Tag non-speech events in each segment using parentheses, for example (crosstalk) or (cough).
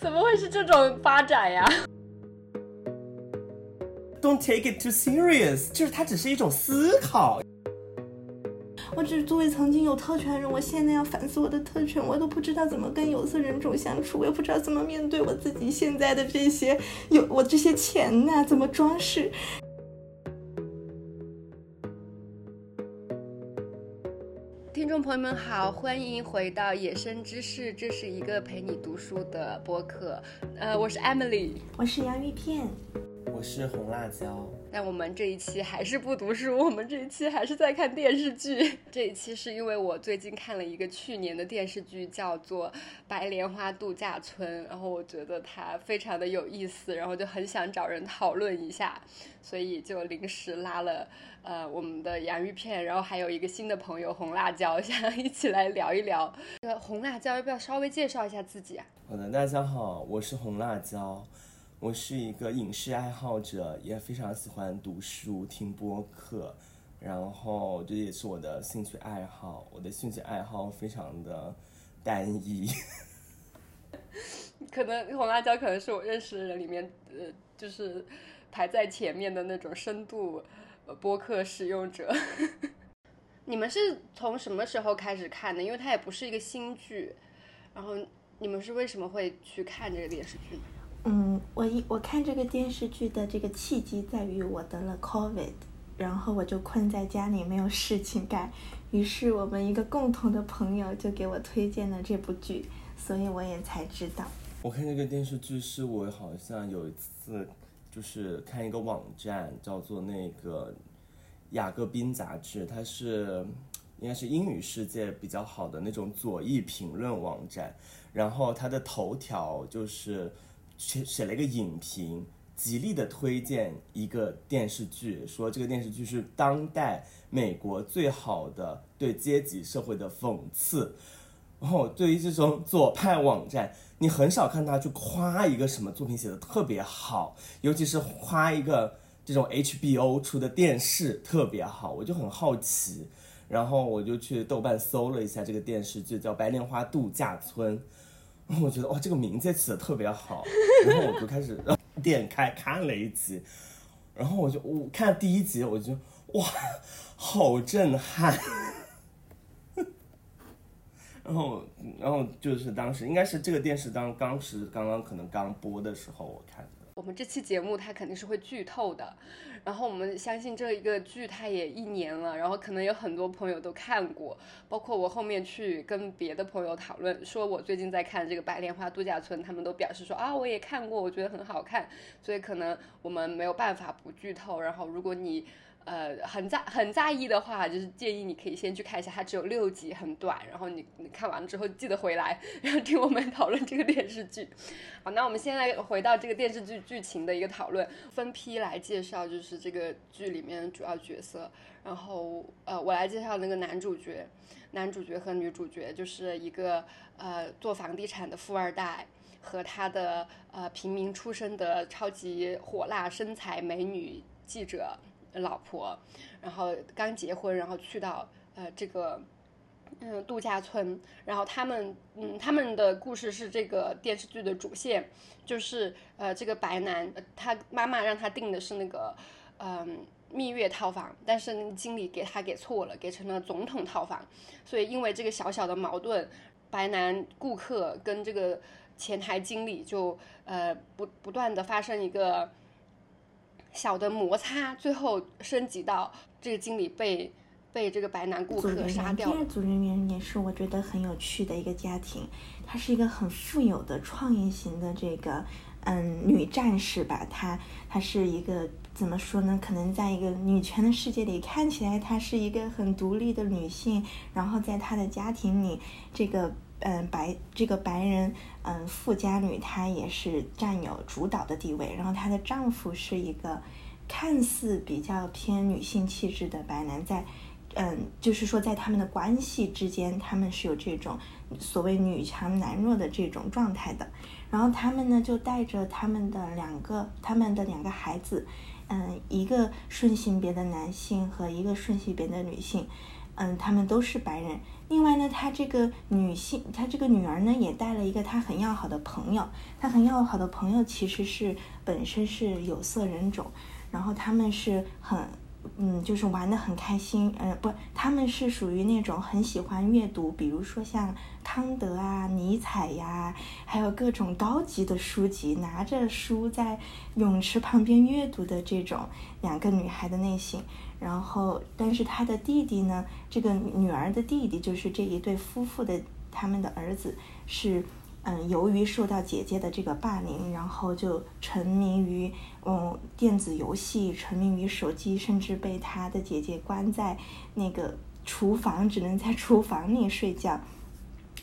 怎么会是这种发展呀？Don't take it too serious，就是它只是一种思考。我只是作为曾经有特权的人，我现在要反思我的特权，我都不知道怎么跟有色人种相处，我也不知道怎么面对我自己现在的这些有我这些钱呐，怎么装饰。众朋友们好，欢迎回到野生知识，这是一个陪你读书的播客。呃，我是 Emily，我是洋芋片，我是红辣椒。但我们这一期还是不读书，我们这一期还是在看电视剧。这一期是因为我最近看了一个去年的电视剧，叫做《白莲花度假村》，然后我觉得它非常的有意思，然后就很想找人讨论一下，所以就临时拉了呃我们的洋芋片，然后还有一个新的朋友红辣椒，(laughs) 想一起来聊一聊。呃，红辣椒要不要稍微介绍一下自己啊？好的，大家好，我是红辣椒。我是一个影视爱好者，也非常喜欢读书、听播客，然后这也是我的兴趣爱好。我的兴趣爱好非常的单一，(laughs) 可能红辣椒可能是我认识的人里面，呃，就是排在前面的那种深度播客使用者。(laughs) 你们是从什么时候开始看的？因为它也不是一个新剧，然后你们是为什么会去看这个电视剧？嗯，我一我看这个电视剧的这个契机在于我得了 COVID，然后我就困在家里没有事情干，于是我们一个共同的朋友就给我推荐了这部剧，所以我也才知道。我看这个电视剧是我好像有一次就是看一个网站叫做那个雅各宾杂志，它是应该是英语世界比较好的那种左翼评论网站，然后它的头条就是。写写了一个影评，极力的推荐一个电视剧，说这个电视剧是当代美国最好的对阶级社会的讽刺。然后对于这种左派网站，你很少看他去夸一个什么作品写的特别好，尤其是夸一个这种 HBO 出的电视特别好，我就很好奇，然后我就去豆瓣搜了一下这个电视剧，叫《白莲花度假村》。我觉得哇，这个名字起的特别好，然后我就开始 (laughs) 点开看了一集，然后我就我看第一集，我就哇，好震撼，然后然后就是当时应该是这个电视当当时刚刚可能刚播的时候我看的。我们这期节目它肯定是会剧透的，然后我们相信这一个剧它也一年了，然后可能有很多朋友都看过，包括我后面去跟别的朋友讨论，说我最近在看这个《白莲花度假村》，他们都表示说啊我也看过，我觉得很好看，所以可能我们没有办法不剧透。然后如果你。呃，很在很在意的话，就是建议你可以先去看一下，它只有六集，很短。然后你你看完了之后，记得回来，然后听我们讨论这个电视剧。(laughs) 好，那我们现在回到这个电视剧剧情的一个讨论，分批来介绍，就是这个剧里面的主要角色。然后呃，我来介绍那个男主角，男主角和女主角，就是一个呃做房地产的富二代和他的呃平民出身的超级火辣身材美女记者。老婆，然后刚结婚，然后去到呃这个嗯度假村，然后他们嗯他们的故事是这个电视剧的主线，就是呃这个白男他妈妈让他订的是那个嗯蜜月套房，但是经理给他给错了，给成了总统套房，所以因为这个小小的矛盾，白男顾客跟这个前台经理就呃不不断的发生一个。小的摩擦，最后升级到这个经理被被这个白男顾客杀掉。第二组人员也是我觉得很有趣的一个家庭，她是一个很富有的创业型的这个嗯女战士吧，她她是一个怎么说呢？可能在一个女权的世界里，看起来她是一个很独立的女性，然后在她的家庭里，这个。嗯，白这个白人，嗯，富家女她也是占有主导的地位。然后她的丈夫是一个看似比较偏女性气质的白男，在，嗯，就是说在他们的关系之间，他们是有这种所谓女强男弱的这种状态的。然后他们呢，就带着他们的两个他们的两个孩子，嗯，一个顺性别的男性和一个顺性别的女性。嗯，他们都是白人，另外呢，她这个女性，她这个女儿呢，也带了一个她很要好的朋友。她很要好的朋友其实是本身是有色人种，然后他们是很。嗯，就是玩的很开心，呃，不，他们是属于那种很喜欢阅读，比如说像康德啊、尼采呀，还有各种高级的书籍，拿着书在泳池旁边阅读的这种两个女孩的类型。然后，但是他的弟弟呢，这个女儿的弟弟就是这一对夫妇的他们的儿子是。嗯，由于受到姐姐的这个霸凌，然后就沉迷于嗯电子游戏，沉迷于手机，甚至被他的姐姐关在那个厨房，只能在厨房里睡觉。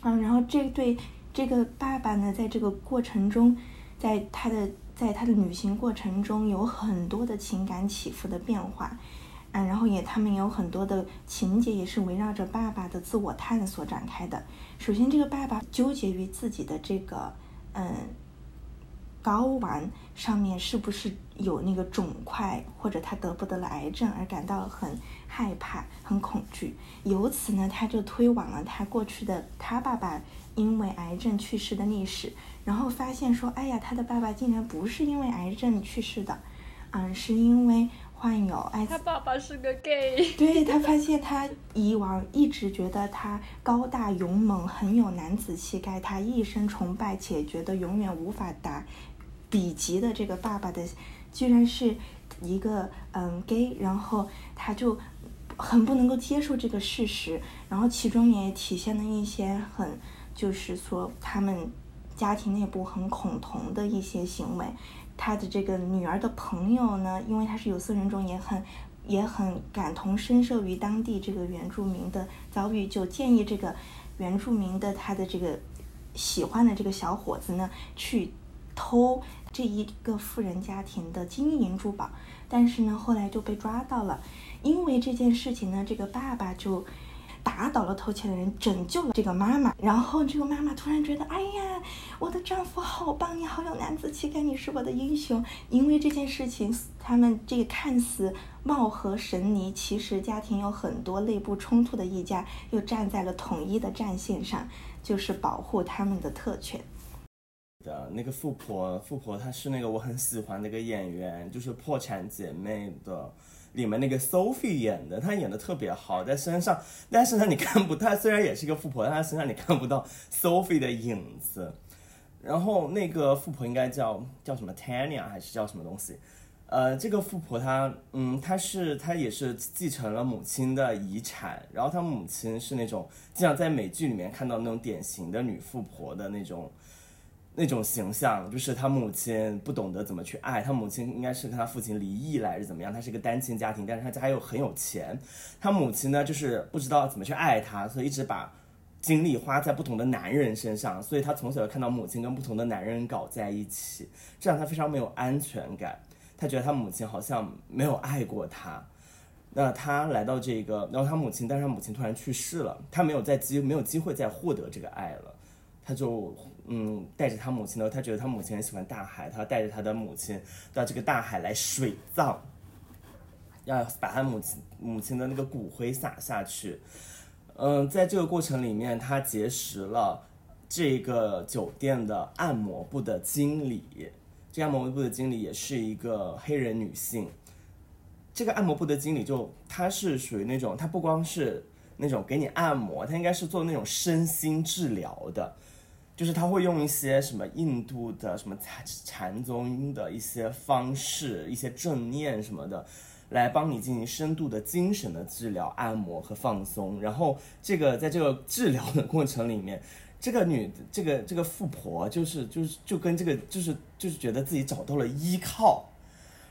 嗯，然后这对这个爸爸呢，在这个过程中，在他的在他的旅行过程中，有很多的情感起伏的变化。嗯，然后也他们有很多的情节，也是围绕着爸爸的自我探索展开的。首先，这个爸爸纠结于自己的这个嗯睾丸上面是不是有那个肿块，或者他得不得了癌症而感到很害怕、很恐惧。由此呢，他就推往了他过去的他爸爸因为癌症去世的历史，然后发现说，哎呀，他的爸爸竟然不是因为癌症去世的，嗯，是因为。患有艾滋，他爸爸是个 gay。对他发现他以往一直觉得他高大勇猛，很有男子气概，他一生崇拜且觉得永远无法达比级的这个爸爸的，居然是一个嗯 gay，然后他就很不能够接受这个事实，然后其中也体现了一些很就是说他们家庭内部很恐同的一些行为。他的这个女儿的朋友呢，因为他是有色人种，也很也很感同身受于当地这个原住民的遭遇，就建议这个原住民的他的这个喜欢的这个小伙子呢，去偷这一个富人家庭的金银珠宝，但是呢，后来就被抓到了，因为这件事情呢，这个爸爸就。打倒了偷窃的人，拯救了这个妈妈。然后这个妈妈突然觉得，哎呀，我的丈夫好棒，你好有男子气概，你是我的英雄。因为这件事情，他们这个看似貌合神离，其实家庭有很多内部冲突的一家，又站在了统一的战线上，就是保护他们的特权。的那个富婆，富婆她是那个我很喜欢的一个演员，就是《破产姐妹》的。里面那个 Sophie 演的，她演的特别好，在身上，但是呢，你看不，她虽然也是一个富婆，但她身上你看不到 Sophie 的影子。然后那个富婆应该叫叫什么 Tanya 还是叫什么东西？呃，这个富婆她，嗯，她是她也是继承了母亲的遗产，然后她母亲是那种经常在美剧里面看到那种典型的女富婆的那种。那种形象就是他母亲不懂得怎么去爱，他母亲应该是跟他父亲离异来是怎么样？他是一个单亲家庭，但是他家又很有钱，他母亲呢就是不知道怎么去爱他，所以一直把精力花在不同的男人身上，所以他从小就看到母亲跟不同的男人搞在一起，这让他非常没有安全感，他觉得他母亲好像没有爱过他。那他来到这个，然后他母亲，但是他母亲突然去世了，他没有再机没有机会再获得这个爱了，他就。嗯，带着他母亲呢，他觉得他母亲很喜欢大海，他带着他的母亲到这个大海来水葬，要把他母亲母亲的那个骨灰撒下去。嗯，在这个过程里面，他结识了这个酒店的按摩部的经理，这个按摩部的经理也是一个黑人女性。这个按摩部的经理就他是属于那种，他不光是那种给你按摩，他应该是做那种身心治疗的。就是他会用一些什么印度的什么禅禅宗的一些方式，一些正念什么的，来帮你进行深度的精神的治疗、按摩和放松。然后这个在这个治疗的过程里面，这个女这个这个富婆就是就是就跟这个就是就是觉得自己找到了依靠，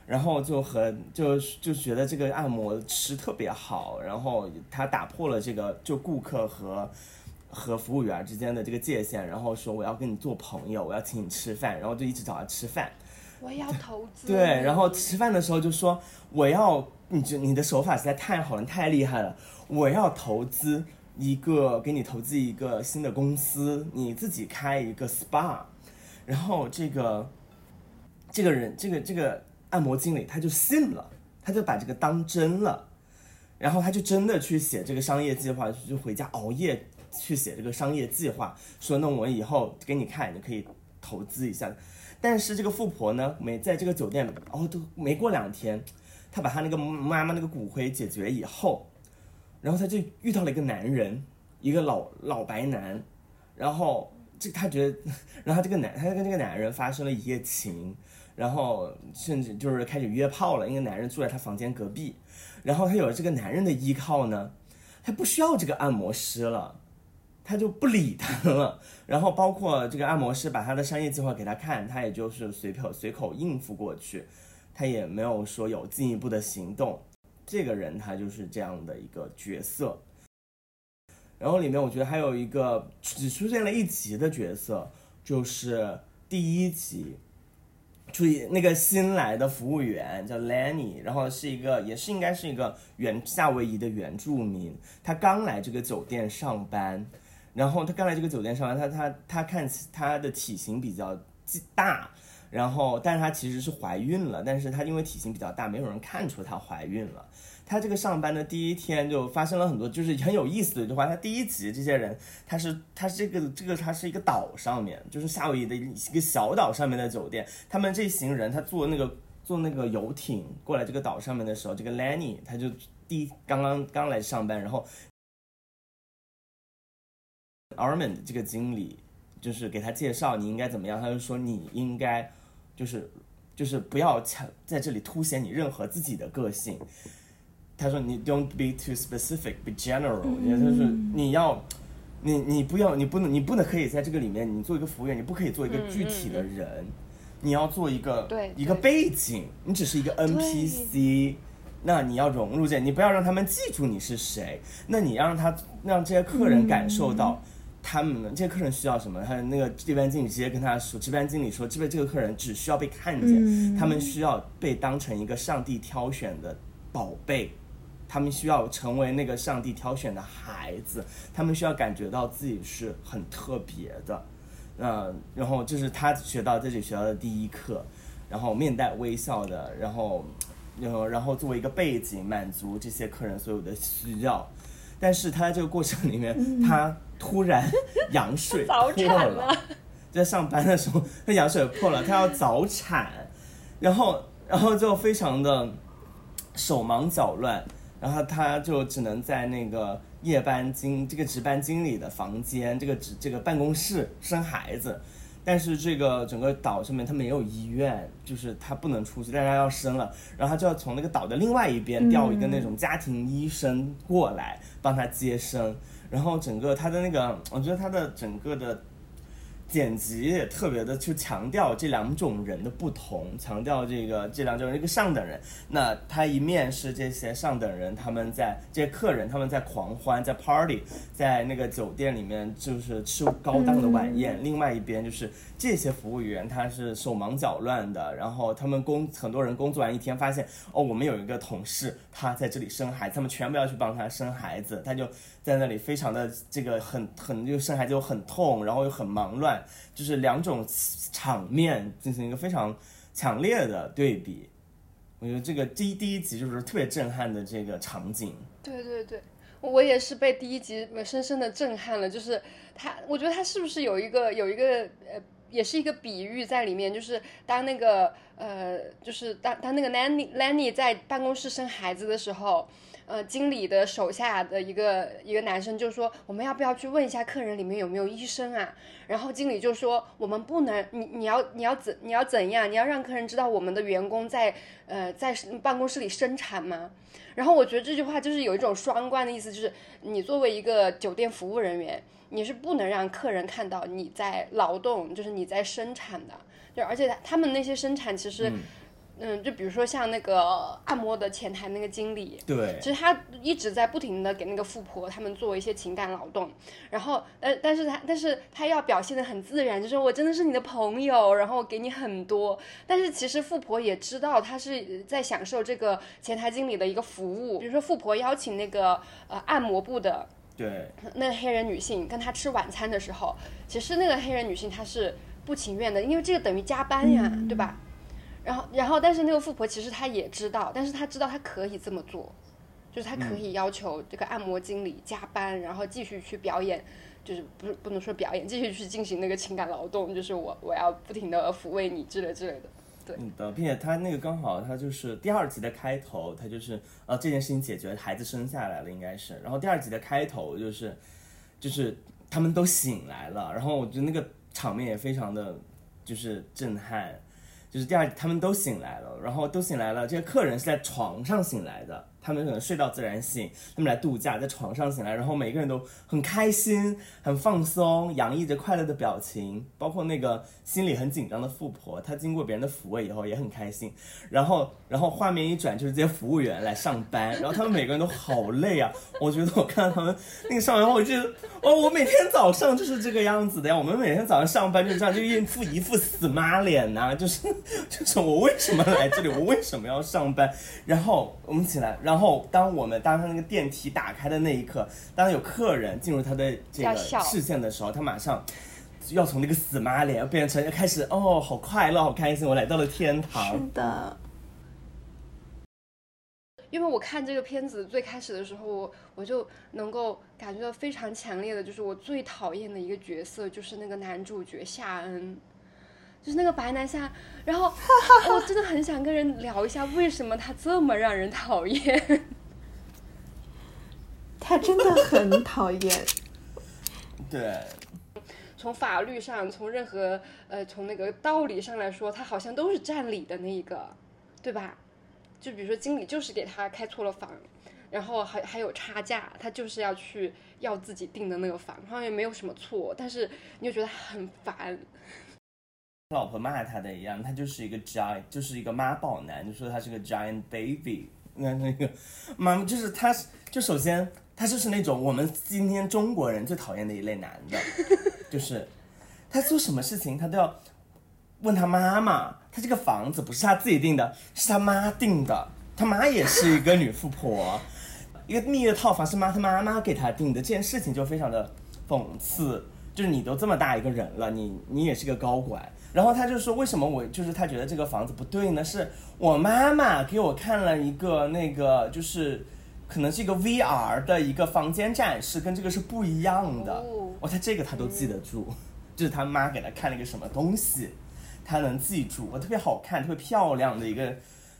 然后就和就就觉得这个按摩师特别好，然后他打破了这个就顾客和。和服务员之间的这个界限，然后说我要跟你做朋友，我要请你吃饭，然后就一直找他吃饭。我要投资。对，然后吃饭的时候就说我要，你这你的手法实在太好了，太厉害了，我要投资一个，给你投资一个新的公司，你自己开一个 SPA。然后这个这个人，这个这个按摩经理他就信了，他就把这个当真了。然后他就真的去写这个商业计划，就回家熬夜去写这个商业计划，说那我以后给你看，你可以投资一下。但是这个富婆呢，没在这个酒店，哦，都没过两天，她把她那个妈妈那个骨灰解决以后，然后她就遇到了一个男人，一个老老白男，然后这她觉得，然后这个男，她跟这个男人发生了一夜情，然后甚至就是开始约炮了，因为男人住在她房间隔壁。然后他有了这个男人的依靠呢，他不需要这个按摩师了，他就不理他了。然后包括这个按摩师把他的商业计划给他看，他也就是随口随口应付过去，他也没有说有进一步的行动。这个人他就是这样的一个角色。然后里面我觉得还有一个只出现了一集的角色，就是第一集。注意，那个新来的服务员叫 Lenny，然后是一个，也是应该是一个原夏威夷的原住民。他刚来这个酒店上班，然后他刚来这个酒店上班，他他他看他的体型比较大，然后但是他其实是怀孕了，但是他因为体型比较大，没有人看出她怀孕了。他这个上班的第一天就发生了很多，就是很有意思的一句话。他第一集这些人，他是他这个这个他是一个岛上面，就是夏威夷的一个小岛上面的酒店。他们这行人，他坐那个坐那个游艇过来这个岛上面的时候，这个 Lenny 他就第一刚刚刚来上班，然后 Armand 这个经理就是给他介绍你应该怎么样，他就说你应该就是就是不要强在这里凸显你任何自己的个性。他说：“你 don't be too specific, be general。也就是你要，你你不要，你不能，你不能可以在这个里面，你做一个服务员，你不可以做一个具体的人，你要做一个一个背景，你只是一个 NPC，那你要融入进，你不要让他们记住你是谁，那你让他让这些客人感受到他们这些客人需要什么，他那个值班经理直接跟他说，值班经理说，这边这个客人只需要被看见，他们需要被当成一个上帝挑选的宝贝。”他们需要成为那个上帝挑选的孩子，他们需要感觉到自己是很特别的，呃，然后这是他学到在这里学到的第一课，然后面带微笑的，然后，然后然后作为一个背景满足这些客人所有的需要，但是他在这个过程里面，他突然羊水 (laughs) 破了，在上班的时候，他羊水破了，他要早产，然后然后就非常的手忙脚乱。然后他就只能在那个夜班经这个值班经理的房间，这个值这个办公室生孩子，但是这个整个岛上面他没有医院，就是他不能出去，但是他要生了，然后他就要从那个岛的另外一边调一个那种家庭医生过来帮他接生，然后整个他的那个，我觉得他的整个的。剪辑也特别的去强调这两种人的不同，强调这个这两种人一个上等人，那他一面是这些上等人，他们在这些客人他们在狂欢，在 party，在那个酒店里面就是吃高档的晚宴，另外一边就是这些服务员他是手忙脚乱的，然后他们工很多人工作完一天发现哦，我们有一个同事他在这里生孩子，他们全部要去帮他生孩子，他就。在那里非常的这个很很就生孩子又很痛，然后又很忙乱，就是两种场面进行一个非常强烈的对比。我觉得这个第一第一集就是特别震撼的这个场景。对对对，我也是被第一集深深的震撼了。就是他，我觉得他是不是有一个有一个呃，也是一个比喻在里面，就是当那个呃，就是当当那个 Lenny Lenny 在办公室生孩子的时候。呃，经理的手下的一个一个男生就说：“我们要不要去问一下客人里面有没有医生啊？”然后经理就说：“我们不能，你你要你要怎你要怎样？你要让客人知道我们的员工在呃在办公室里生产吗？”然后我觉得这句话就是有一种双关的意思，就是你作为一个酒店服务人员，你是不能让客人看到你在劳动，就是你在生产的。就而且他们那些生产其实。就比如说像那个按摩的前台那个经理，对，其实他一直在不停的给那个富婆他们做一些情感劳动，然后，呃，但是他，但是他要表现的很自然，就是我真的是你的朋友，然后给你很多，但是其实富婆也知道他是在享受这个前台经理的一个服务，比如说富婆邀请那个呃按摩部的，对，那个黑人女性跟他吃晚餐的时候，其实那个黑人女性她是不情愿的，因为这个等于加班呀，对吧？然后，然后，但是那个富婆其实她也知道，但是她知道她可以这么做，就是她可以要求这个按摩经理加班，然后继续去表演，就是不是不能说表演，继续去进行那个情感劳动，就是我我要不停的抚慰你之类之类的。对嗯的，并且他那个刚好他就是第二集的开头，他就是呃这件事情解决，孩子生下来了应该是，然后第二集的开头就是就是他们都醒来了，然后我觉得那个场面也非常的就是震撼，就是第二他们都醒来了，然后都醒来了，这些客人是在床上醒来的。他们可能睡到自然醒，他们来度假，在床上醒来，然后每个人都很开心、很放松，洋溢着快乐的表情。包括那个心里很紧张的富婆，她经过别人的抚慰以后也很开心。然后，然后画面一转，就是这些服务员来上班，然后他们每个人都好累啊。我觉得我看到他们那个上班后，我就哦，我每天早上就是这个样子的呀。我们每天早上上班就这样，就一副一副死妈脸呐、就是就是我为什么来这里？我为什么要上班？然后我们起来，然后当我们当他那个电梯打开的那一刻，当有客人进入他的这个视线的时候，他马上要从那个死妈脸变成开始哦，好快乐，好开心，我来到了天堂。是。的，因为我看这个片子最开始的时候，我我就能够感觉到非常强烈的，就是我最讨厌的一个角色就是那个男主角夏恩，就是那个白南下。然后 (laughs) 我真的很想跟人聊一下，为什么他这么让人讨厌。(laughs) 他真的很讨厌。(laughs) 对，从法律上，从任何呃，从那个道理上来说，他好像都是占理的那一个，对吧？就比如说经理就是给他开错了房，然后还还有差价，他就是要去要自己订的那个房，好像也没有什么错，但是你就觉得很烦。老婆骂他的一样，他就是一个 giant，就是一个妈宝男，就说他是个 giant baby。那那个妈妈就是他，就首先他就是那种我们今天中国人最讨厌的一类男的，(laughs) 就是他做什么事情他都要问他妈妈，他这个房子不是他自己订的，是他妈订的，他妈也是一个女富婆，(laughs) 一个蜜月套房是妈他妈妈给他订的，这件事情就非常的讽刺。就是你都这么大一个人了，你你也是个高管，然后他就说为什么我就是他觉得这个房子不对呢？是我妈妈给我看了一个那个就是可能是一个 VR 的一个房间展示，跟这个是不一样的。哦哦，他这个他都记得住，就是他妈给他看了一个什么东西，他能记住。我特别好看、特别漂亮的一个，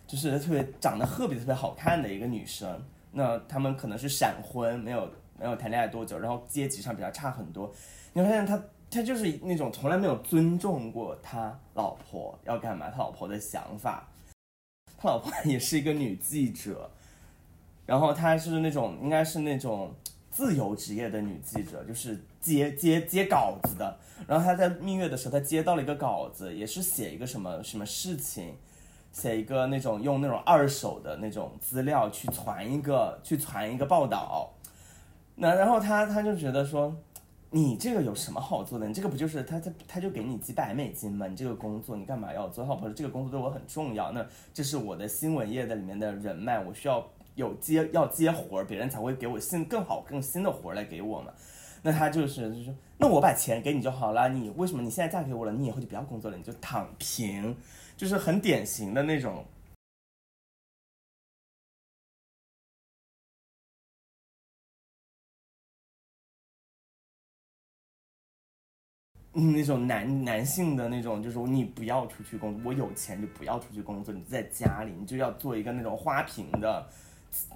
就是特别长得特别特别好看的一个女生。那他们可能是闪婚，没有没有谈恋爱多久，然后阶级上比较差很多。你会发现他他就是那种从来没有尊重过他老婆要干嘛，他老婆的想法。他老婆也是一个女记者，然后她是那种应该是那种自由职业的女记者，就是接接接稿子的。然后她在蜜月的时候，她接到了一个稿子，也是写一个什么什么事情，写一个那种用那种二手的那种资料去传一个去传一个报道。那然后他他就觉得说。你这个有什么好做的？你这个不就是他他他就给你几百美金吗？你这个工作你干嘛要做？他老婆说这个工作对我很重要，那这是我的新闻业的里面的人脉，我需要有接要接活儿，别人才会给我新更好更新的活儿来给我嘛。那他就是就是，那我把钱给你就好了，你为什么你现在嫁给我了？你以后就不要工作了，你就躺平，就是很典型的那种。那种男男性的那种，就是你不要出去工作，我有钱就不要出去工作，你在家里你就要做一个那种花瓶的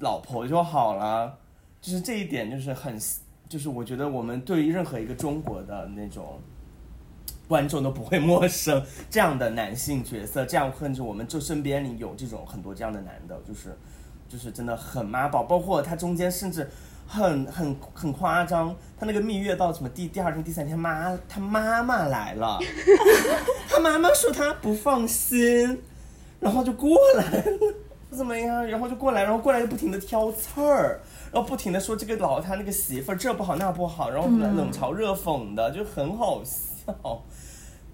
老婆就好了。就是这一点，就是很，就是我觉得我们对于任何一个中国的那种观众都不会 (laughs) 陌生这样的男性角色，这样甚至我们就身边里有这种很多这样的男的，就是就是真的很妈宝，包括他中间甚至。很很很夸张，他那个蜜月到什么第第二天、第三天，妈他妈妈来了，(laughs) 他妈妈说他不放心，然后就过来了，怎么样？然后就过来，然后过来就不停的挑刺儿，然后不停的说这个老他那个媳妇儿这不好那不好，然后冷嘲热讽的，就很好笑。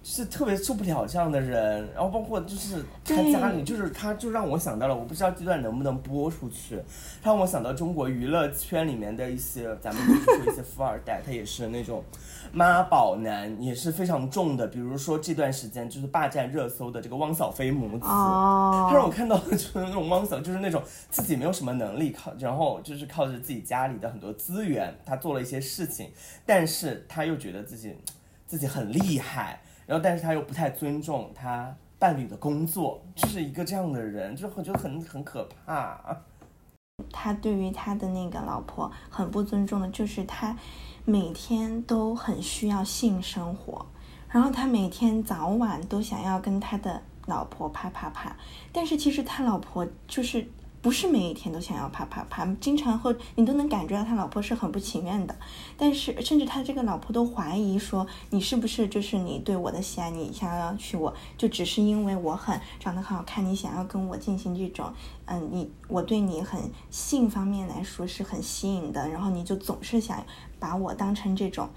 是特别受不了这样的人，然后包括就是他家里，就是他就让我想到了，我不知道这段能不能播出去，他让我想到中国娱乐圈里面的一些，咱们就是说一些富二代，他也是那种妈宝男，也是非常重的，比如说这段时间就是霸占热搜的这个汪小菲母子，他让我看到的就是那种汪小，就是那种自己没有什么能力靠，然后就是靠着自己家里的很多资源，他做了一些事情，但是他又觉得自己自己很厉害。然后，但是他又不太尊重他伴侣的工作，就是一个这样的人，就我觉得很很可怕。他对于他的那个老婆很不尊重的，就是他每天都很需要性生活，然后他每天早晚都想要跟他的老婆啪啪啪，但是其实他老婆就是。不是每一天都想要啪啪啪，经常会你都能感觉到他老婆是很不情愿的，但是甚至他这个老婆都怀疑说你是不是就是你对我的喜爱，你想要娶我就只是因为我很长得很好看，你想要跟我进行这种，嗯，你我对你很性方面来说是很吸引的，然后你就总是想把我当成这种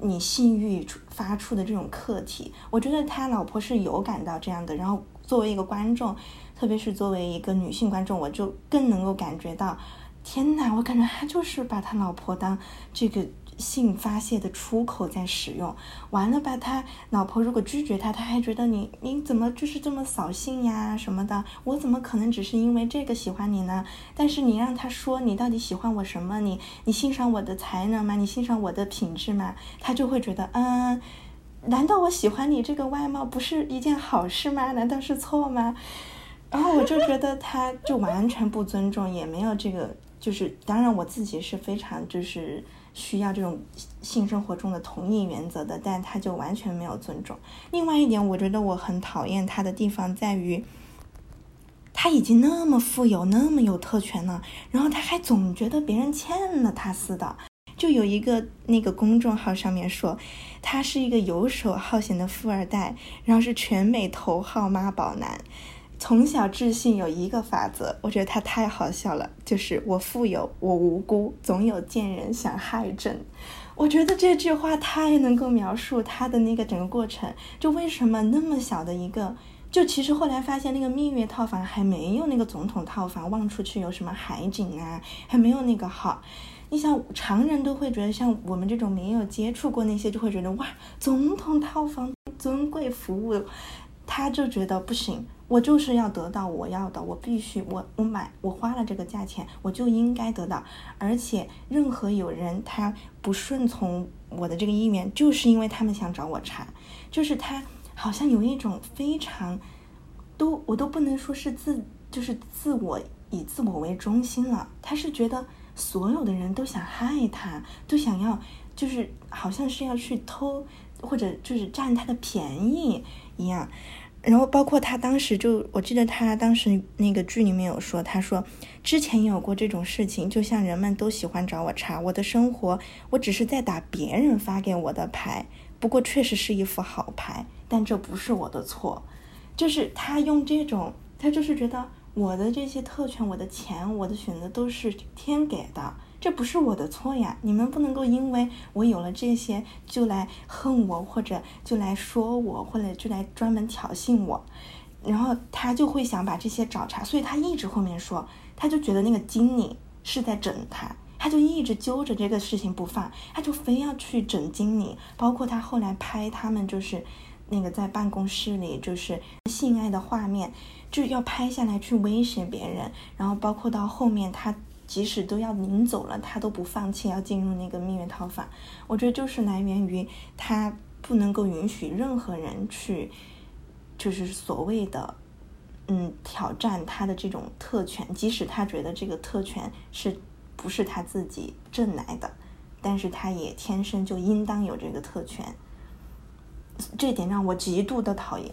你性欲发出的这种客体。我觉得他老婆是有感到这样的，然后作为一个观众。特别是作为一个女性观众，我就更能够感觉到，天哪！我感觉他就是把他老婆当这个性发泄的出口在使用。完了吧，他老婆如果拒绝他，他还觉得你你怎么就是这么扫兴呀什么的？我怎么可能只是因为这个喜欢你呢？但是你让他说你到底喜欢我什么？你你欣赏我的才能吗？你欣赏我的品质吗？他就会觉得，嗯，难道我喜欢你这个外貌不是一件好事吗？难道是错吗？然后我就觉得他就完全不尊重，也没有这个，就是当然我自己是非常就是需要这种性生活中的同意原则的，但他就完全没有尊重。另外一点，我觉得我很讨厌他的地方在于，他已经那么富有，那么有特权了，然后他还总觉得别人欠了他似的。就有一个那个公众号上面说，他是一个游手好闲的富二代，然后是全美头号妈宝男。从小自信有一个法则，我觉得他太好笑了，就是我富有，我无辜，总有贱人想害朕。我觉得这句话太能够描述他的那个整个过程。就为什么那么小的一个，就其实后来发现那个蜜月套房还没有那个总统套房望出去有什么海景啊，还没有那个好。你想常人都会觉得，像我们这种没有接触过那些，就会觉得哇，总统套房尊贵服务，他就觉得不行。我就是要得到我要的，我必须，我我买，我花了这个价钱，我就应该得到。而且，任何有人他不顺从我的这个意愿，就是因为他们想找我茬，就是他好像有一种非常，都我都不能说是自，就是自我以自我为中心了。他是觉得所有的人都想害他，都想要，就是好像是要去偷或者就是占他的便宜一样。然后包括他当时就，我记得他当时那个剧里面有说，他说之前有过这种事情，就像人们都喜欢找我茬，我的生活我只是在打别人发给我的牌，不过确实是一副好牌，但这不是我的错，就是他用这种，他就是觉得我的这些特权、我的钱、我的选择都是天给的。这不是我的错呀！你们不能够因为我有了这些就来恨我，或者就来说我，或者就来专门挑衅我。然后他就会想把这些找茬，所以他一直后面说，他就觉得那个经理是在整他，他就一直揪着这个事情不放，他就非要去整经理。包括他后来拍他们就是那个在办公室里就是性爱的画面，就要拍下来去威胁别人。然后包括到后面他。即使都要临走了，他都不放弃要进入那个蜜月套房。我觉得就是来源于他不能够允许任何人去，就是所谓的，嗯，挑战他的这种特权。即使他觉得这个特权是不是他自己挣来的，但是他也天生就应当有这个特权。这点让我极度的讨厌。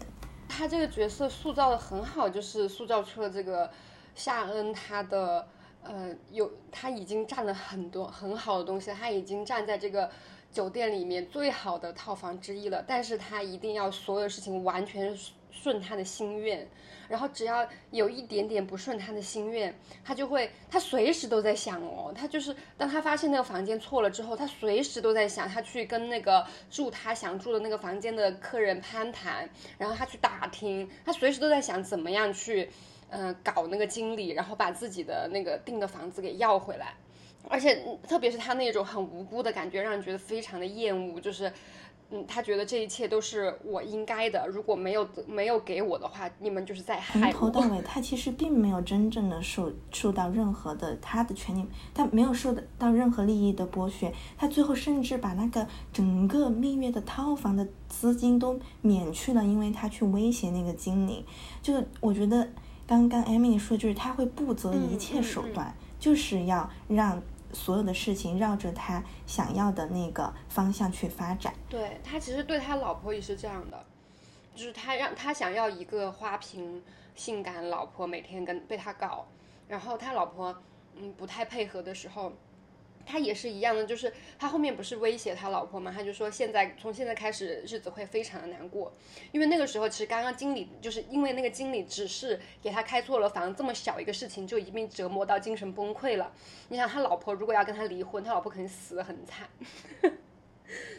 他这个角色塑造的很好，就是塑造出了这个夏恩他的。呃，有他已经占了很多很好的东西，他已经站在这个酒店里面最好的套房之一了，但是他一定要所有事情完全顺他的心愿，然后只要有一点点不顺他的心愿，他就会，他随时都在想哦，他就是当他发现那个房间错了之后，他随时都在想，他去跟那个住他想住的那个房间的客人攀谈，然后他去打听，他随时都在想怎么样去，嗯，搞那个经理，然后把自己的那个订的房子给要回来。而且，特别是他那种很无辜的感觉，让人觉得非常的厌恶。就是，嗯，他觉得这一切都是我应该的，如果没有没有给我的话，你们就是在害我。从头到尾，他其实并没有真正的受受到任何的他的权利，他没有受到任何利益的剥削。他最后甚至把那个整个蜜月的套房的资金都免去了，因为他去威胁那个经理。就是我觉得刚刚艾米说，就是他会不择一切手段，就是要让。所有的事情绕着他想要的那个方向去发展。对他其实对他老婆也是这样的，就是他让他想要一个花瓶性感老婆，每天跟被他搞，然后他老婆嗯不太配合的时候。他也是一样的，就是他后面不是威胁他老婆嘛？他就说现在从现在开始日子会非常的难过，因为那个时候其实刚刚经理就是因为那个经理只是给他开错了房，这么小一个事情就已经折磨到精神崩溃了。你想他老婆如果要跟他离婚，他老婆肯定死得很惨。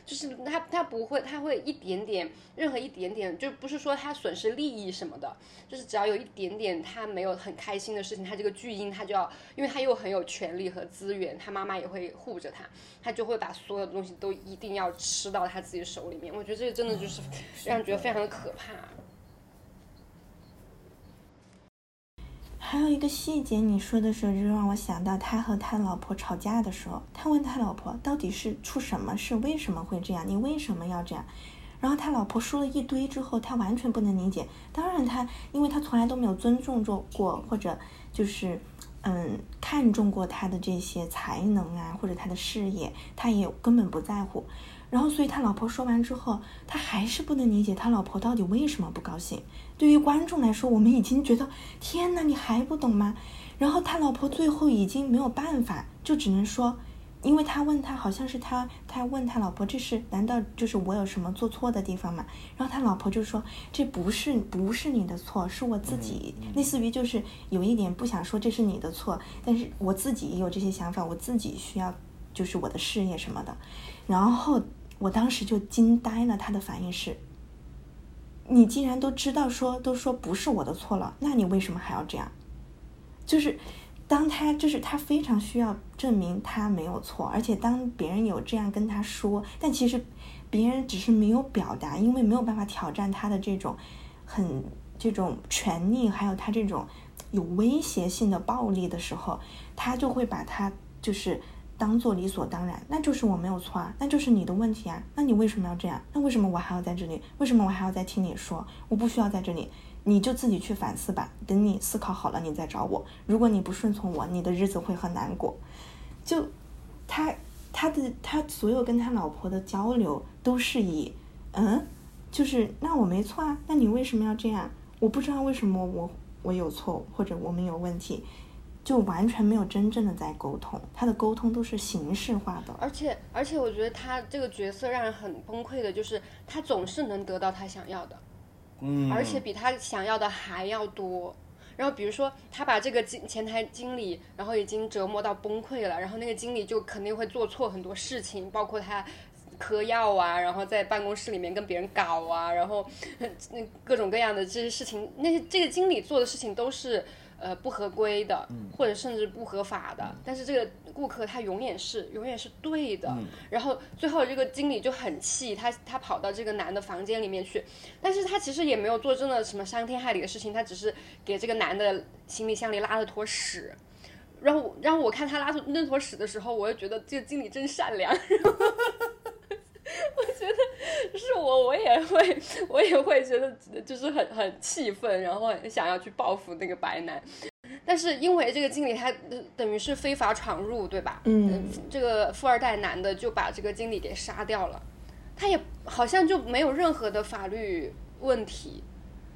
就是他，他不会，他会一点点，任何一点点，就不是说他损失利益什么的，就是只要有一点点他没有很开心的事情，他这个巨婴他就要，因为他又很有权利和资源，他妈妈也会护着他，他就会把所有的东西都一定要吃到他自己手里面。我觉得这个真的就是让人觉得非常的可怕。还有一个细节，你说的时候就让我想到他和他老婆吵架的时候，他问他老婆到底是出什么事，为什么会这样？你为什么要这样？然后他老婆说了一堆之后，他完全不能理解。当然他，因为他从来都没有尊重过，或者就是嗯看重过他的这些才能啊，或者他的事业，他也根本不在乎。然后，所以他老婆说完之后，他还是不能理解他老婆到底为什么不高兴。对于观众来说，我们已经觉得天哪，你还不懂吗？然后他老婆最后已经没有办法，就只能说，因为他问他，好像是他，他问他老婆，这是难道就是我有什么做错的地方吗？然后他老婆就说，这不是不是你的错，是我自己，类似于就是有一点不想说这是你的错，但是我自己也有这些想法，我自己需要就是我的事业什么的，然后。我当时就惊呆了，他的反应是：你既然都知道说都说不是我的错了，那你为什么还要这样？就是当他就是他非常需要证明他没有错，而且当别人有这样跟他说，但其实别人只是没有表达，因为没有办法挑战他的这种很这种权利，还有他这种有威胁性的暴力的时候，他就会把他就是。当做理所当然，那就是我没有错啊，那就是你的问题啊，那你为什么要这样？那为什么我还要在这里？为什么我还要再听你说？我不需要在这里，你就自己去反思吧。等你思考好了，你再找我。如果你不顺从我，你的日子会很难过。就他他的他所有跟他老婆的交流都是以嗯，就是那我没错啊，那你为什么要这样？我不知道为什么我我有错或者我们有问题。就完全没有真正的在沟通，他的沟通都是形式化的。而且，而且我觉得他这个角色让人很崩溃的，就是他总是能得到他想要的，嗯，而且比他想要的还要多。然后，比如说他把这个经前台经理，然后已经折磨到崩溃了，然后那个经理就肯定会做错很多事情，包括他嗑药啊，然后在办公室里面跟别人搞啊，然后那各种各样的这些事情，那些这个经理做的事情都是。呃，不合规的，或者甚至不合法的，但是这个顾客他永远是永远是对的。然后最后这个经理就很气，他他跑到这个男的房间里面去，但是他其实也没有做真的什么伤天害理的事情，他只是给这个男的行李箱里拉了坨屎。然后然后我看他拉那坨屎的时候，我就觉得这个经理真善良。(laughs) (laughs) 我觉得是我，我也会，我也会觉得就是很很气愤，然后想要去报复那个白男。但是因为这个经理他等于是非法闯入，对吧？嗯。这个富二代男的就把这个经理给杀掉了，他也好像就没有任何的法律问题，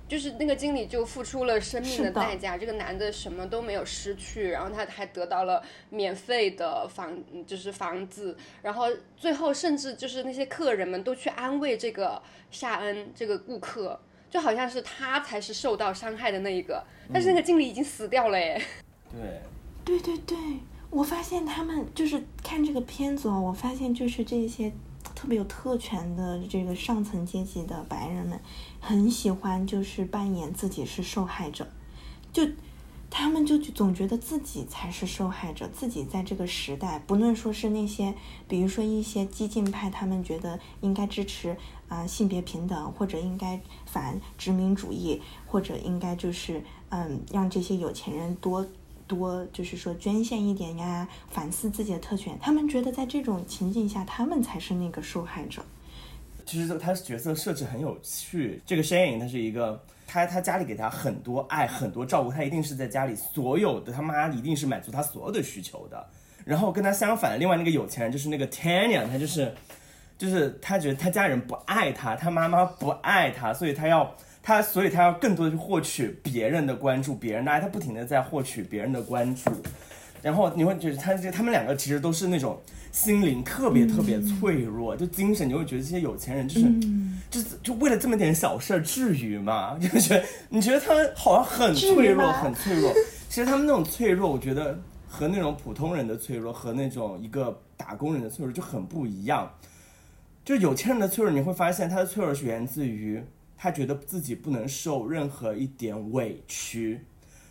就是那个经理就付出了生命的代价，这个男的什么都没有失去，然后他还得到了免费的房，就是房子，然后最后甚至就是那些客人们都去安慰这个夏恩这个顾客，就好像是他才是受到伤害的那一个，但是那个经理已经死掉了耶。(laughs) 对，对对对，我发现他们就是看这个片子哦，我发现就是这些特别有特权的这个上层阶级的白人们，很喜欢就是扮演自己是受害者，就他们就总觉得自己才是受害者，自己在这个时代，不论说是那些，比如说一些激进派，他们觉得应该支持啊、性别平等，或者应该反殖民主义，或者应该就是嗯让这些有钱人多多就是说捐献一点呀，反思自己的特权。他们觉得在这种情境下，他们才是那个受害者。其实他角色设置很有趣。这个 Shane 他是一个，他他家里给他很多爱，很多照顾，他一定是在家里所有的他妈一定是满足他所有的需求的。然后跟他相反，另外那个有钱人就是那个 Tanya，他就是就是他觉得他家人不爱他，他妈妈不爱他，所以他要他所以他要更多的去获取别人的关注，别人的爱，他不停的在获取别人的关注。然后你会觉得他这他们两个其实都是那种心灵特别特别脆弱，就精神你会觉得这些有钱人就是、就是就为了这么点小事儿，至于吗？(laughs) 就觉得你觉得他们好像很脆弱，很脆弱。其实他们那种脆弱，我觉得和那种普通人的脆弱和那种一个打工人的脆弱就很不一样。就有钱人的脆弱，你会发现他的脆弱是源自于他觉得自己不能受任何一点委屈。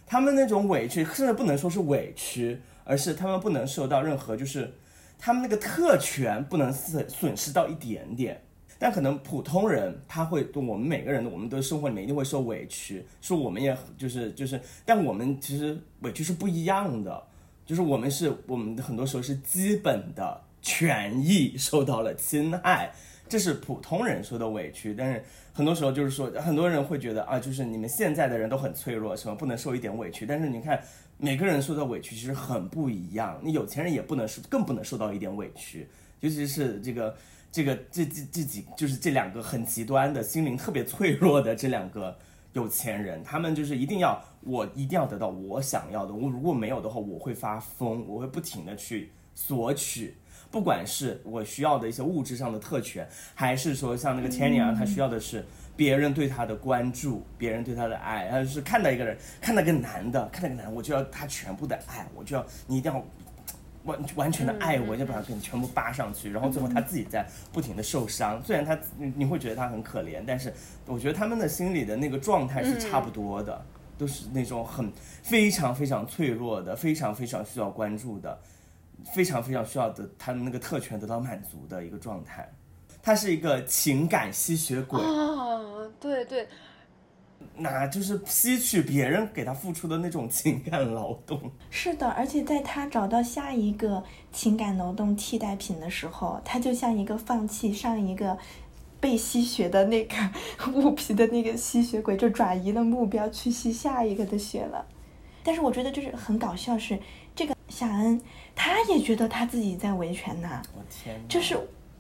他们那种委屈，甚至不能说是委屈，而是他们不能受到任何，就是他们那个特权不能损损失到一点点。但可能普通人他会，我们每个人的我们的生活里面一定会受委屈，说我们也就是就是，但我们其实委屈是不一样的，就是我们是我们很多时候是基本的权益受到了侵害，这是普通人说的委屈，但是很多时候就是说，很多人会觉得啊，就是你们现在的人都很脆弱，什么不能受一点委屈。但是你看，每个人受到委屈其实很不一样，你有钱人也不能受，更不能受到一点委屈，尤其是这个这个这这这几就是这两个很极端的心灵特别脆弱的这两个有钱人，他们就是一定要我一定要得到我想要的，我如果没有的话，我会发疯，我会不停的去索取。不管是我需要的一些物质上的特权，还是说像那个 Tanya，他需要的是别人对他的关注，别人对他的爱，他是看到一个人，看到一个男的，看到一个男的，我就要他全部的爱，我就要你一定要完完全的爱我，就把他给你全部扒上去，然后最后他自己在不停的受伤。虽然他你你会觉得他很可怜，但是我觉得他们的心里的那个状态是差不多的，都是那种很非常非常脆弱的，非常非常需要关注的。非常非常需要的他的那个特权得到满足的一个状态，他是一个情感吸血鬼，啊，对对，那就是吸取别人给他付出的那种情感劳动。是的，而且在他找到下一个情感劳动替代品的时候，他就像一个放弃上一个被吸血的那个 (laughs) 物皮的那个吸血鬼，就转移了目标去吸下一个的血了。但是我觉得就是很搞笑是，这个夏恩他也觉得他自己在维权呐、我天，就是，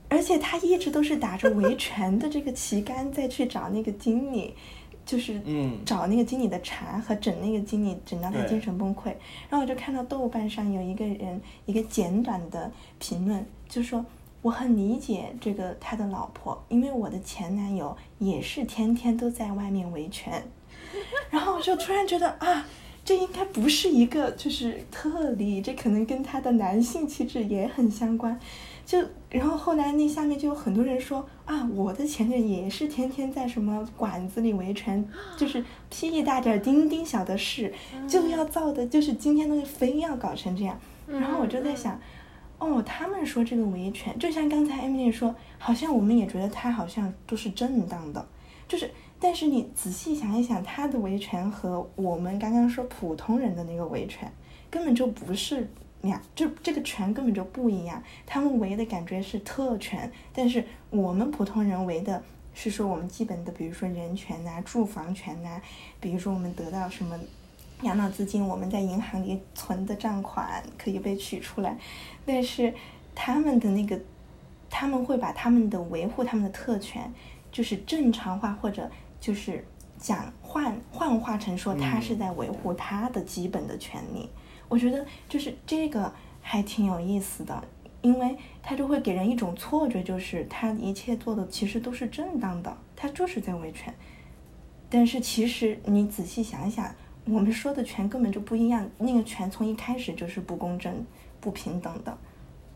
而且他一直都是打着维权的这个旗杆再去找那个经理，就是嗯找那个经理的茬和整那个经理，整到他精神崩溃。然后我就看到豆瓣上有一个人一个简短的评论，就说我很理解这个他的老婆，因为我的前男友也是天天都在外面维权。(laughs) 然后我就突然觉得啊。这应该不是一个就是特例，这可能跟他的男性气质也很相关。就然后后来那下面就有很多人说啊，我的前任也是天天在什么馆子里维权，就是屁一大点儿丁丁小的事就要造的，就是今天东西非要搞成这样。然后我就在想，哦，他们说这个维权，就像刚才 Emily 说，好像我们也觉得他好像都是正当的，就是。但是你仔细想一想，他的维权和我们刚刚说普通人的那个维权，根本就不是两，就这个权根本就不一样。他们维的感觉是特权，但是我们普通人维的是说我们基本的，比如说人权呐、住房权呐、比如说我们得到什么养老资金，我们在银行里存的账款可以被取出来，但是他们的那个，他们会把他们的维护他们的特权，就是正常化或者。就是讲幻幻化成说他是在维护他的基本的权利。我觉得就是这个还挺有意思的，因为他就会给人一种错觉，就是他一切做的其实都是正当的，他就是在维权。但是其实你仔细想想，我们说的权根本就不一样，那个权从一开始就是不公正、不平等的。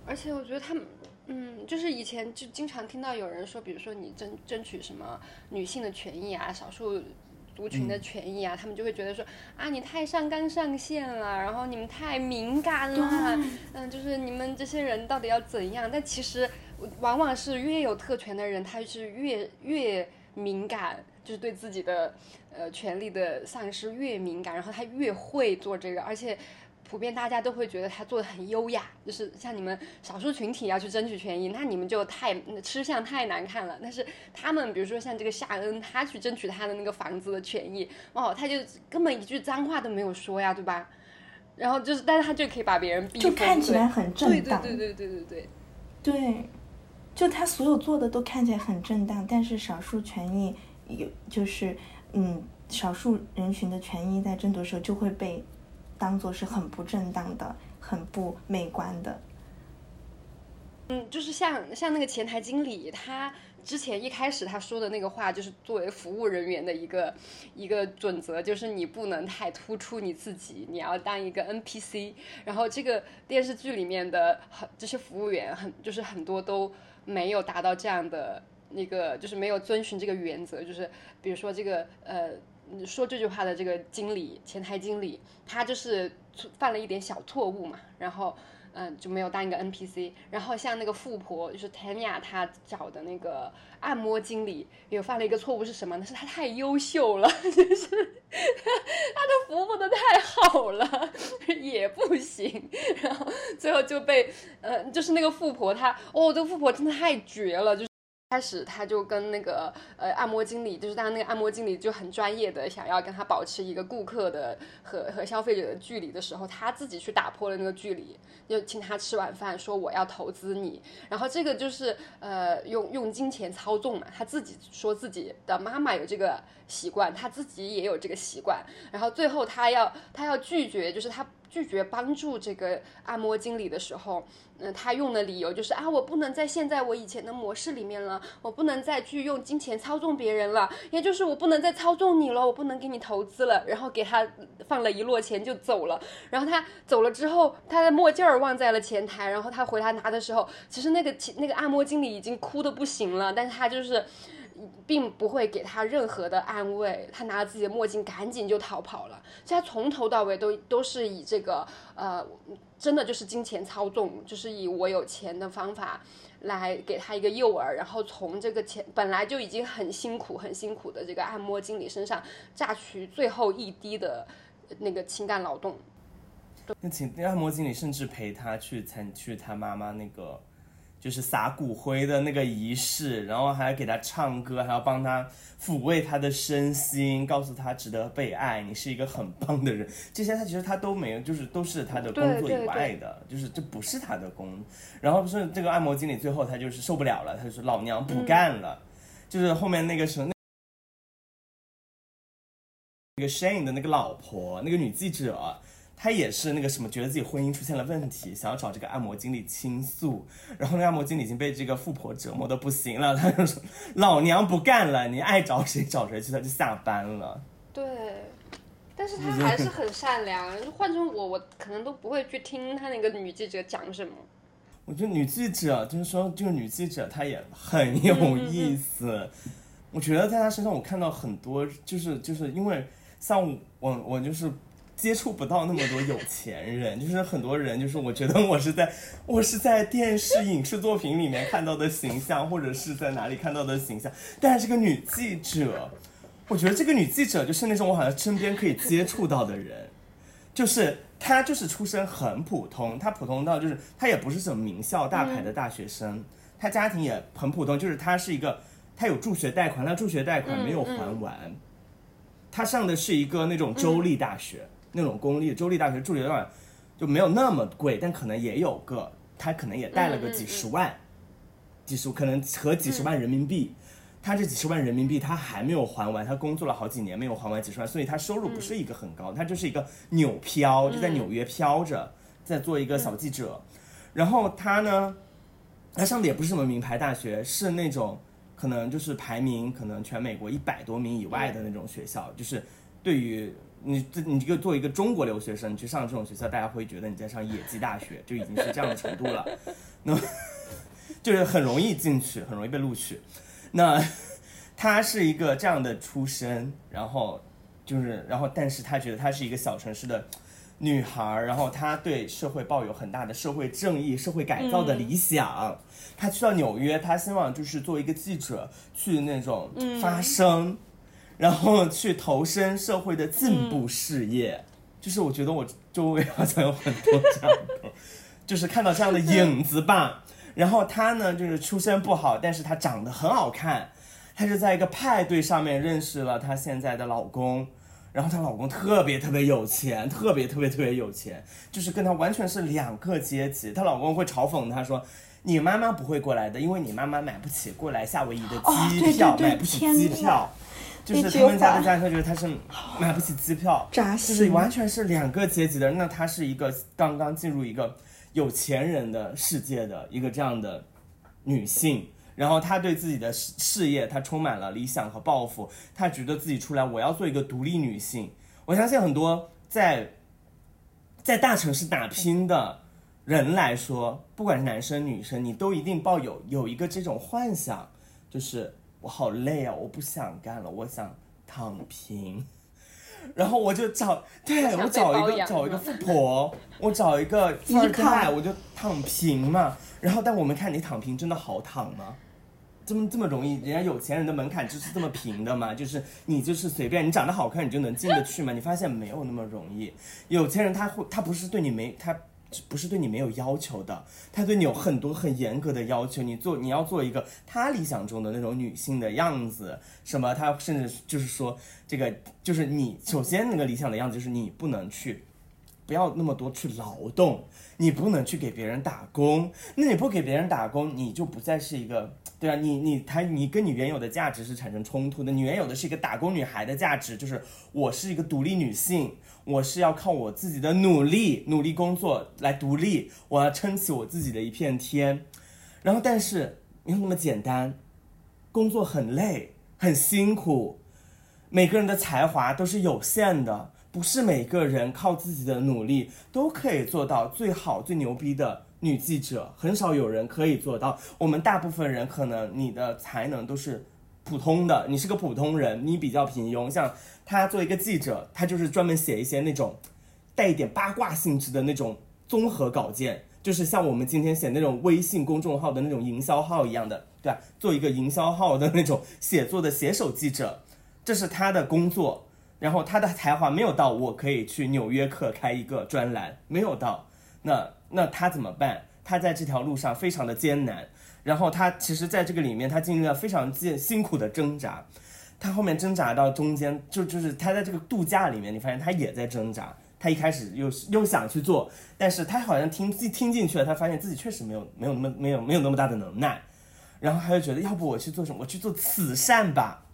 而且我觉得他们，嗯，就是以前就经常听到有人说，比如说你争争取什么女性的权益啊，少数族群的权益啊，他们就会觉得说啊，你太上纲上线了，然后你们太敏感了，嗯，就是你们这些人到底要怎样？但其实往往是越有特权的人，他是越越敏感。就是对自己的呃权利的丧失越敏感，然后他越会做这个，而且普遍大家都会觉得他做的很优雅。就是像你们少数群体要去争取权益，那你们就太吃相太难看了。但是他们比如说像这个夏恩，他去争取他的那个房子的权益，哦，他就根本一句脏话都没有说呀，对吧？然后就是，但是他就可以把别人逼就看起来很正当，对对对对对对对，对，就他所有做的都看起来很正当，但是少数权益。有就是，嗯，少数人群的权益在争夺时候就会被当做是很不正当的、很不美观的。嗯，就是像像那个前台经理，他之前一开始他说的那个话，就是作为服务人员的一个一个准则，就是你不能太突出你自己，你要当一个 NPC。然后这个电视剧里面的很这些服务员，很就是很多都没有达到这样的。那个就是没有遵循这个原则，就是比如说这个呃说这句话的这个经理前台经理，他就是犯了一点小错误嘛，然后嗯就没有当一个 NPC。然后像那个富婆，就是 Tanya 她找的那个按摩经理，有犯了一个错误是什么呢？是他太优秀了，(laughs) 就是他的服务的太好了也不行。然后最后就被呃就是那个富婆她哦，这个富婆真的太绝了，就是。开始他就跟那个呃按摩经理，就是当那个按摩经理就很专业的想要跟他保持一个顾客的和和消费者的距离的时候，他自己去打破了那个距离，就请他吃晚饭，说我要投资你，然后这个就是呃用用金钱操纵嘛，他自己说自己的妈妈有这个习惯，他自己也有这个习惯，然后最后他要他要拒绝，就是他。拒绝帮助这个按摩经理的时候，嗯，他用的理由就是啊，我不能在现在我以前的模式里面了，我不能再去用金钱操纵别人了，也就是我不能再操纵你了，我不能给你投资了，然后给他放了一摞钱就走了。然后他走了之后，他的墨镜儿忘在了前台，然后他回来拿的时候，其实那个那个按摩经理已经哭的不行了，但是他就是。并不会给他任何的安慰，他拿着自己的墨镜赶紧就逃跑了。所以他从头到尾都都是以这个呃，真的就是金钱操纵，就是以我有钱的方法来给他一个诱饵，然后从这个钱本来就已经很辛苦很辛苦的这个按摩经理身上榨取最后一滴的那个情感劳动。那请那按摩经理甚至陪他去参去他妈妈那个。就是撒骨灰的那个仪式，然后还要给他唱歌，还要帮他抚慰他的身心，告诉他值得被爱，你是一个很棒的人。这些他其实他都没有，就是都是他的工作以外的，就是这不是他的工。然后不是这个按摩经理最后他就是受不了了，他就说老娘不干了。就是后面那个时候那那个 Shane 的那个老婆，那个女记者。他也是那个什么，觉得自己婚姻出现了问题，想要找这个按摩经理倾诉，然后那按摩经理已经被这个富婆折磨的不行了，他就说：“老娘不干了，你爱找谁找谁去。”他就下班了。对，但是他 (laughs) 还是很善良。换成我，我可能都不会去听他那个女记者讲什么。我觉得女记者就是说，这个女记者她也很有意思。我觉得在她身上，我看到很多，就是就是因为像我，我就是。接触不到那么多有钱人，(laughs) 就是很多人，就是我觉得我是在我是在电视影视作品里面看到的形象，或者是在哪里看到的形象。但是这个女记者，我觉得这个女记者就是那种我好像身边可以接触到的人，就是她就是出身很普通，她普通到就是她也不是什么名校大牌的大学生，她家庭也很普通，就是她是一个她有助学贷款，她助学贷款没有还完，她上的是一个那种州立大学。那种公立州立大学助学贷就没有那么贵，但可能也有个，他可能也带了个几十万，几十可能和几十万人民币，他这几十万人民币他还没有还完，他工作了好几年没有还完几十万，所以他收入不是一个很高，他就是一个纽漂，就在纽约漂着，在做一个小记者。然后他呢，他上的也不是什么名牌大学，是那种可能就是排名可能全美国一百多名以外的那种学校，就是对于你这你这个作为一个中国留学生你去上这种学校，大家会觉得你在上野鸡大学，就已经是这样的程度了。那么就是很容易进去，很容易被录取。那他是一个这样的出身，然后就是，然后但是他觉得他是一个小城市的女孩儿，然后她对社会抱有很大的社会正义、社会改造的理想。她去到纽约，她希望就是作为一个记者去那种发声，然后去投身社会的进步事业。就是我觉得我周围好像有很多这样的，就是看到这样的影子吧。然后她呢，就是出身不好，但是她长得很好看。她是在一个派对上面认识了她现在的老公，然后她老公特别特别有钱，特别特别特别有钱，就是跟她完全是两个阶级。她老公会嘲讽她说：“你妈妈不会过来的，因为你妈妈买不起过来夏威夷的哦机对对票，对买不起机票。”就是他们家的家庭会觉得她是买不起机票，扎就是完全是两个阶级的。那她是一个刚刚进入一个有钱人的世界的一个这样的女性，然后她对自己的事事业，她充满了理想和抱负，她觉得自己出来我要做一个独立女性。我相信很多在在大城市打拼的人来说，不管是男生女生，你都一定抱有有一个这种幻想，就是我好累啊，我不想干了，我想躺平。然后我就找，对我找一个找一个富婆，我找一个 (laughs) 富二代，我就躺平嘛。然后，但我们看你躺平真的好躺吗？这么这么容易？人家有钱人的门槛就是这么平的嘛？就是你就是随便，你长得好看你就能进得去嘛？你发现没有那么容易。有钱人他会，他不是对你没他。不是对你没有要求的，他对你有很多很严格的要求。你做你要做一个他理想中的那种女性的样子，什么他甚至就是说这个就是你首先那个理想的样子就是你不能去不要那么多去劳动，你不能去给别人打工。那你不给别人打工，你就不再是一个对啊，你你他你跟你原有的价值是产生冲突的。你原有的是一个打工女孩的价值，就是我是一个独立女性，我是要靠我自己的努力努力工作来独立，我要撑起我自己的一片天。然后，但是没有那么简单，工作很累，很辛苦，每个人的才华都是有限的，不是每个人靠自己的努力都可以做到最好、最牛逼的女记者，很少有人可以做到。我们大部分人可能你的才能都是普通的，你是个普通人，你比较平庸。像他做一个记者，他就是专门写一些那种带一点八卦性质的那种综合稿件。就是像我们今天写那种微信公众号的那种营销号一样的，对吧？做一个营销号的那种写作的写手记者，这是他的工作。然后他的才华没有到，我可以去纽约客开一个专栏，没有到。那那他怎么办？他在这条路上非常的艰难。然后他其实在这个里面，他经历了非常艰辛苦的挣扎。他后面挣扎到中间，就就是他在这个度假里面，你发现他也在挣扎。他一开始又又想去做，但是他好像听听进去了，他发现自己确实没有没有那么没有没有那么大的能耐，然后他就觉得，要不我去做什么？我去做慈善吧。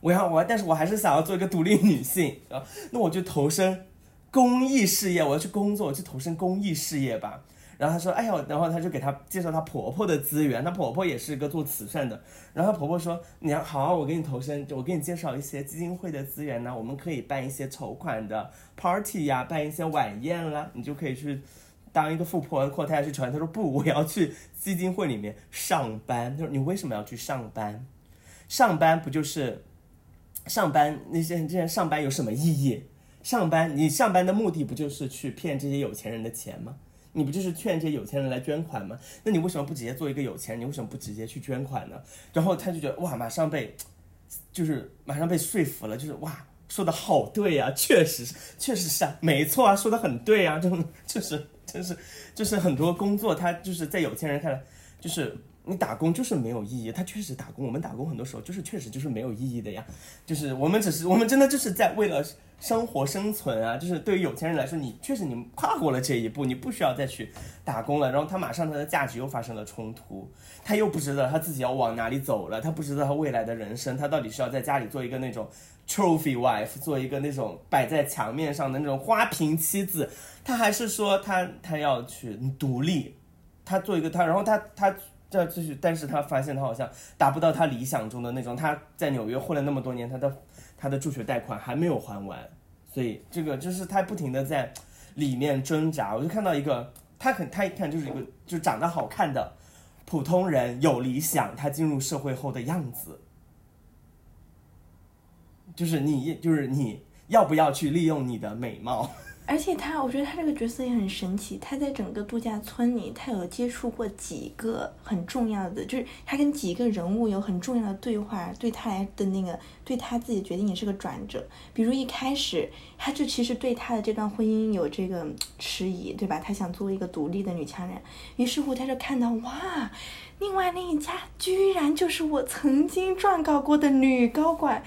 我要我，但是我还是想要做一个独立女性啊，那我就投身公益事业，我要去工作，我去投身公益事业吧。然后他说：“哎呦，然后他就给她介绍她婆婆的资源，她婆婆也是个做慈善的。然后她婆婆说：‘你要好、啊，我给你投身，我给你介绍一些基金会的资源呢，我们可以办一些筹款的 party 呀、办一些晚宴啦，你就可以去当一个富婆阔太去传。’他说：‘不，我要去基金会里面上班。’他说：‘你为什么要去上班？上班不就是上班那些这些上班有什么意义？上班你上班的目的不就是去骗这些有钱人的钱吗？’你不就是劝这些有钱人来捐款吗？那你为什么不直接做一个有钱人？你为什么不直接去捐款呢？然后他就觉得哇，马上被，就是马上被说服了，就是哇，说的好对呀、确实，确实是啊，没错啊，说的很对啊，就就是就是就是很多工作，他就是在有钱人看来，就是你打工就是没有意义，他确实打工，我们打工很多时候就是确实就是没有意义的呀，就是我们只是我们真的就是在为了生活生存啊，就是对于有钱人来说，你确实你跨过了这一步，你不需要再去打工了，然后他马上他的价值又发生了冲突，他又不知道他自己要往哪里走了，他不知道他未来的人生，他到底是要在家里做一个那种 trophy wife，做一个那种摆在墙面上的那种花瓶妻子，他还是说他他要去独立，他做一个他，然后他他。这就是，但是他发现他好像达不到他理想中的那种。他在纽约混了那么多年，他的他的助学贷款还没有还完，所以这个就是他不停的在里面挣扎。我就看到一个，他很他一看就是一个就长得好看的普通人，有理想，他进入社会后的样子，就是你就是你要不要去利用你的美貌？而且他，我觉得他这个角色也很神奇。他在整个度假村里，他有接触过几个很重要的，就是他跟几个人物有很重要的对话，对他来的那个，对他自己决定也是个转折。比如一开始，他就其实对他的这段婚姻有这个迟疑，对吧？他想做一个独立的女强人。于是乎，他就看到哇，另外那一家居然就是我曾经撰稿过的女高管，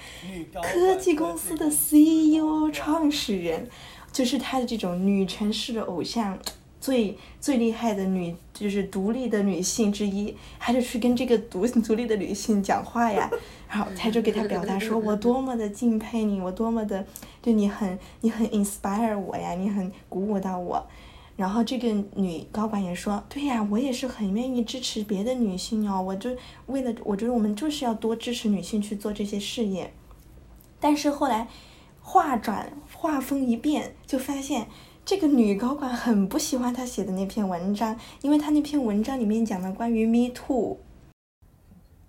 科技公司的 CEO 创始人。就是她的这种女权式的偶像，最最厉害的女，就是独立的女性之一，她就去跟这个独 (laughs) 独立的女性讲话呀，然后她就给她表达说，我多么的敬佩你，我多么的对你很，你很 inspire 我呀，你很鼓舞到我。然后这个女高管也说，对呀，我也是很愿意支持别的女性哦，我就为了，我觉得我们就是要多支持女性去做这些事业。但是后来话转。画风一变，就发现这个女高管很不喜欢他写的那篇文章，因为他那篇文章里面讲了关于 Me Too。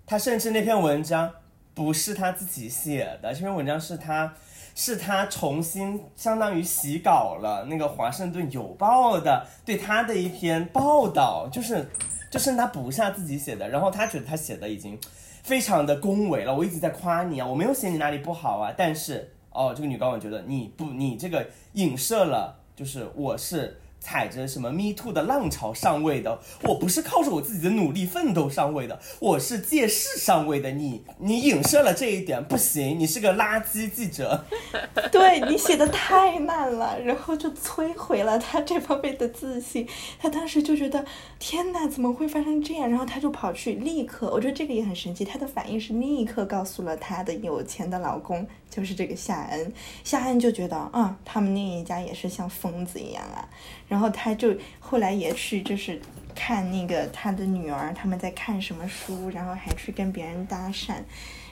他甚至那篇文章不是他自己写的，这篇文章是他是他重新相当于洗稿了那个《华盛顿邮报》的对他的一篇报道，就是就是他不是他自己写的，然后他觉得他写的已经非常的恭维了，我一直在夸你啊，我没有写你哪里不好啊，但是。哦，这个女高管觉得你不，你这个影射了，就是我是。踩着什么 Me Too 的浪潮上位的，我不是靠着我自己的努力奋斗上位的，我是借势上位的。你你影射了这一点，不行，你是个垃圾记者。(laughs) 对你写的太烂了，然后就摧毁了他这方面的自信。他当时就觉得天哪，怎么会发生这样？然后他就跑去立刻，我觉得这个也很神奇，他的反应是立刻告诉了他的有钱的老公，就是这个夏恩。夏恩就觉得啊，他们那一家也是像疯子一样啊。然后他就后来也去，就是看那个他的女儿他们在看什么书，然后还去跟别人搭讪。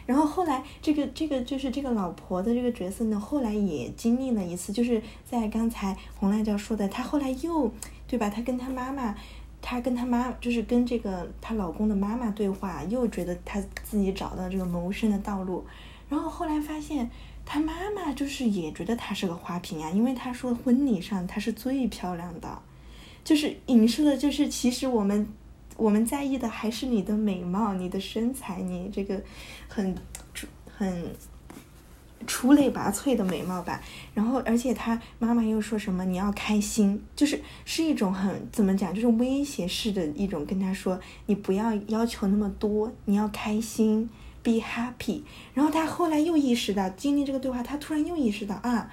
然后后来这个这个就是这个老婆的这个角色呢，后来也经历了一次，就是在刚才红辣椒说的，她后来又对吧？她跟她妈妈，她跟她妈就是跟这个她老公的妈妈对话，又觉得她自己找到这个谋生的道路。然后后来发现。他妈妈就是也觉得她是个花瓶啊，因为她说婚礼上她是最漂亮的，就是影射的，就是其实我们我们在意的还是你的美貌、你的身材、你这个很很出类拔萃的美貌吧。然后，而且他妈妈又说什么你要开心，就是是一种很怎么讲，就是威胁式的一种跟他说，你不要要求那么多，你要开心。Be happy，然后他后来又意识到，经历这个对话，他突然又意识到啊，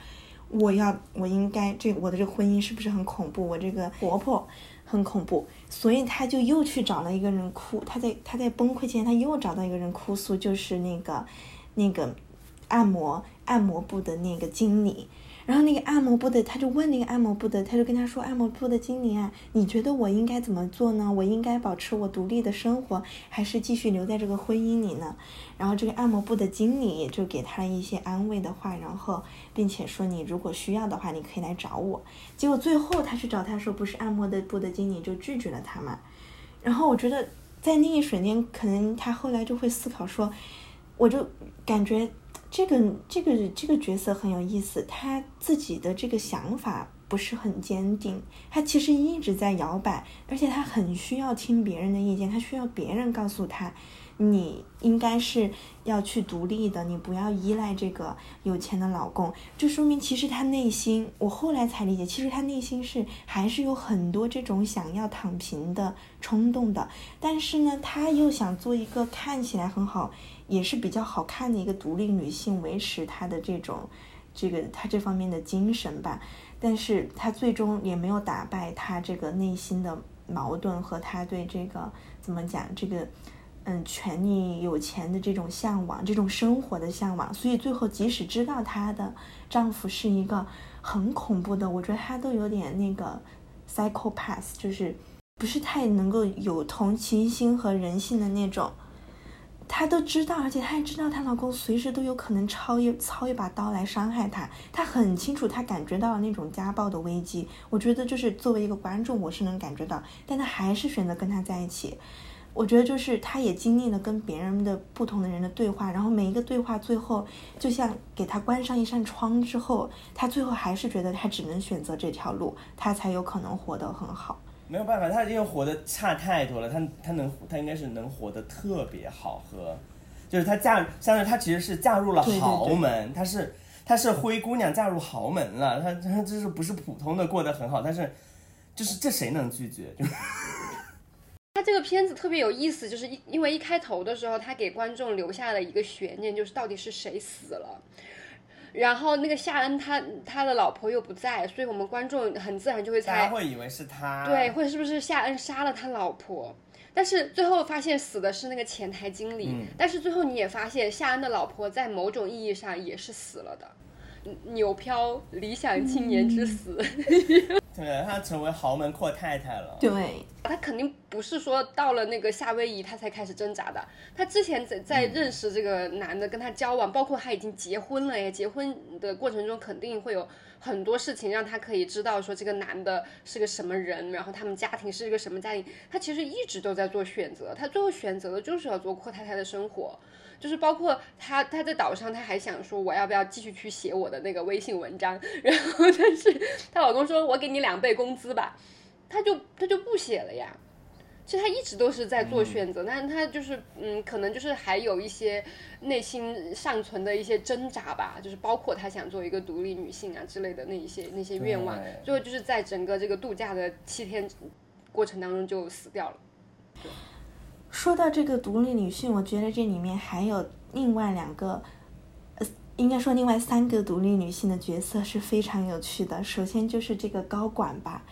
我要，我应该这我的这个婚姻是不是很恐怖？我这个婆婆很恐怖，所以他就又去找了一个人哭。他在他在崩溃前，他又找到一个人哭诉，就是那个那个按摩按摩部的那个经理。然后那个按摩部的，他就问那个按摩部的，他就跟他说：“按摩部的经理啊，你觉得我应该怎么做呢？我应该保持我独立的生活，还是继续留在这个婚姻里呢？”然后这个按摩部的经理就给他一些安慰的话，然后并且说：“你如果需要的话，你可以来找我。”结果最后他去找他说：“不是按摩的部的经理就拒绝了他嘛。”然后我觉得在那一瞬间，可能他后来就会思考说：“我就感觉。”这个这个这个角色很有意思，他自己的这个想法不是很坚定，他其实一直在摇摆，而且他很需要听别人的意见，他需要别人告诉他，你应该是要去独立的，你不要依赖这个有钱的老公。这说明其实他内心，我后来才理解，其实他内心是还是有很多这种想要躺平的冲动的。但是呢，他又想做一个看起来很好，也是比较好看的一个独立女性，维持她的这种这个她这方面的精神吧。但是她最终也没有打败她这个内心的矛盾和她对这个怎么讲这个。嗯，权力、有钱的这种向往，这种生活的向往，所以最后即使知道她的丈夫是一个很恐怖的，我觉得她都有点那个 psychopath，就是不是太能够有同情心和人性的那种。她都知道，而且她也知道她老公随时都有可能抄一抄一把刀来伤害她。她很清楚，她感觉到了那种家暴的危机。我觉得就是作为一个观众，我是能感觉到，但她还是选择跟他在一起。我觉得就是他也经历了跟别人的不同的人的对话，然后每一个对话最后就像给他关上一扇窗之后，他最后还是觉得他只能选择这条路，他才有可能活得很好。没有办法，他因为活得差太多了，他他能他应该是能活得特别好和，就是他嫁，相当于他其实是嫁入了豪门，她是她是灰姑娘嫁入豪门了，她她就是不是普通的过得很好，但是就是这谁能拒绝？就。(laughs) 他这个片子特别有意思，就是一因为一开头的时候，他给观众留下了一个悬念，就是到底是谁死了。然后那个夏恩他他的老婆又不在，所以我们观众很自然就会猜，会以为是他，对，或者是不是夏恩杀了他老婆？但是最后发现死的是那个前台经理。但是最后你也发现夏恩的老婆在某种意义上也是死了的。纽漂理想青年之死，(laughs) 对，她成为豪门阔太太了。对，她肯定不是说到了那个夏威夷她才开始挣扎的，她之前在在认识这个男的，跟他交往，包括他已经结婚了呀，结婚的过程中肯定会有很多事情让他可以知道说这个男的是个什么人，然后他们家庭是一个什么家庭，他其实一直都在做选择，他最后选择的就是要做阔太太的生活。就是包括她，她在岛上，她还想说我要不要继续去写我的那个微信文章，然后但是她老公说我给你两倍工资吧，她就她就不写了呀。其实她一直都是在做选择，但是她就是嗯，可能就是还有一些内心尚存的一些挣扎吧，就是包括她想做一个独立女性啊之类的那一些那些愿望，最后就是在整个这个度假的七天过程当中就死掉了。对。说到这个独立女性，我觉得这里面还有另外两个，呃，应该说另外三个独立女性的角色是非常有趣的。首先就是这个高管吧，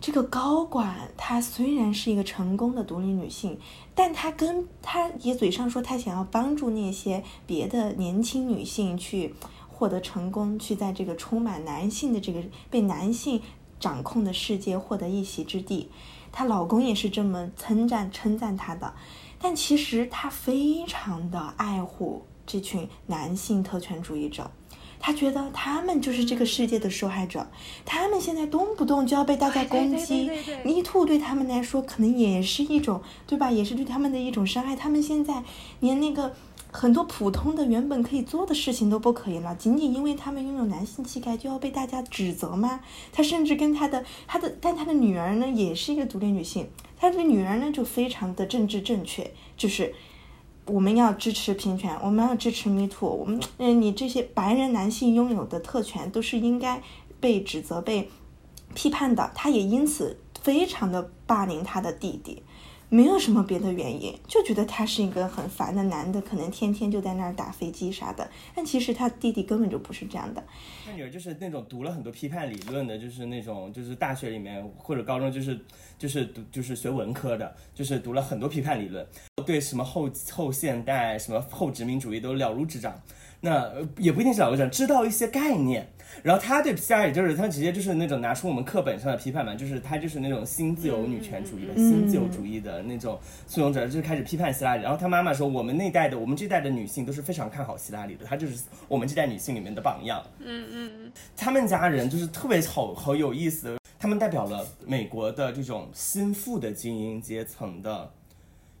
这个高管她虽然是一个成功的独立女性，但她跟她也嘴上说她想要帮助那些别的年轻女性去获得成功，去在这个充满男性的这个被男性掌控的世界获得一席之地。她老公也是这么称赞称赞她的，但其实她非常的爱护这群男性特权主义者，她觉得他们就是这个世界的受害者，他们现在动不动就要被大家攻击，Me Too 对他们来说可能也是一种，对吧？也是对他们的一种伤害，他们现在连那个。很多普通的原本可以做的事情都不可以了，仅仅因为他们拥有男性气概就要被大家指责吗？他甚至跟他的他的但他的女儿呢也是一个独立女性，他的女儿呢就非常的政治正确，就是我们要支持平权，我们要支持 Me Too，我们嗯你这些白人男性拥有的特权都是应该被指责被批判的，他也因此非常的霸凌他的弟弟。没有什么别的原因，就觉得他是一个很烦的男的，可能天天就在那儿打飞机啥的。但其实他弟弟根本就不是这样的。他女儿就是那种读了很多批判理论的，就是那种就是大学里面或者高中就是就是读就是学文科的，就是读了很多批判理论，对什么后后现代什么后殖民主义都了如指掌。那也不一定是了如指掌，知道一些概念。然后他对 PR 也就是他直接就是那种拿出我们课本上的批判嘛，就是他就是那种新自由女权主义的新自由主义的那种簇拥者，就是开始批判希拉里。然后他妈妈说，我们那代的我们这代的女性都是非常看好希拉里的，她就是我们这代女性里面的榜样。嗯嗯嗯，他们家人就是特别好好有意思，他们代表了美国的这种心腹的精英阶层的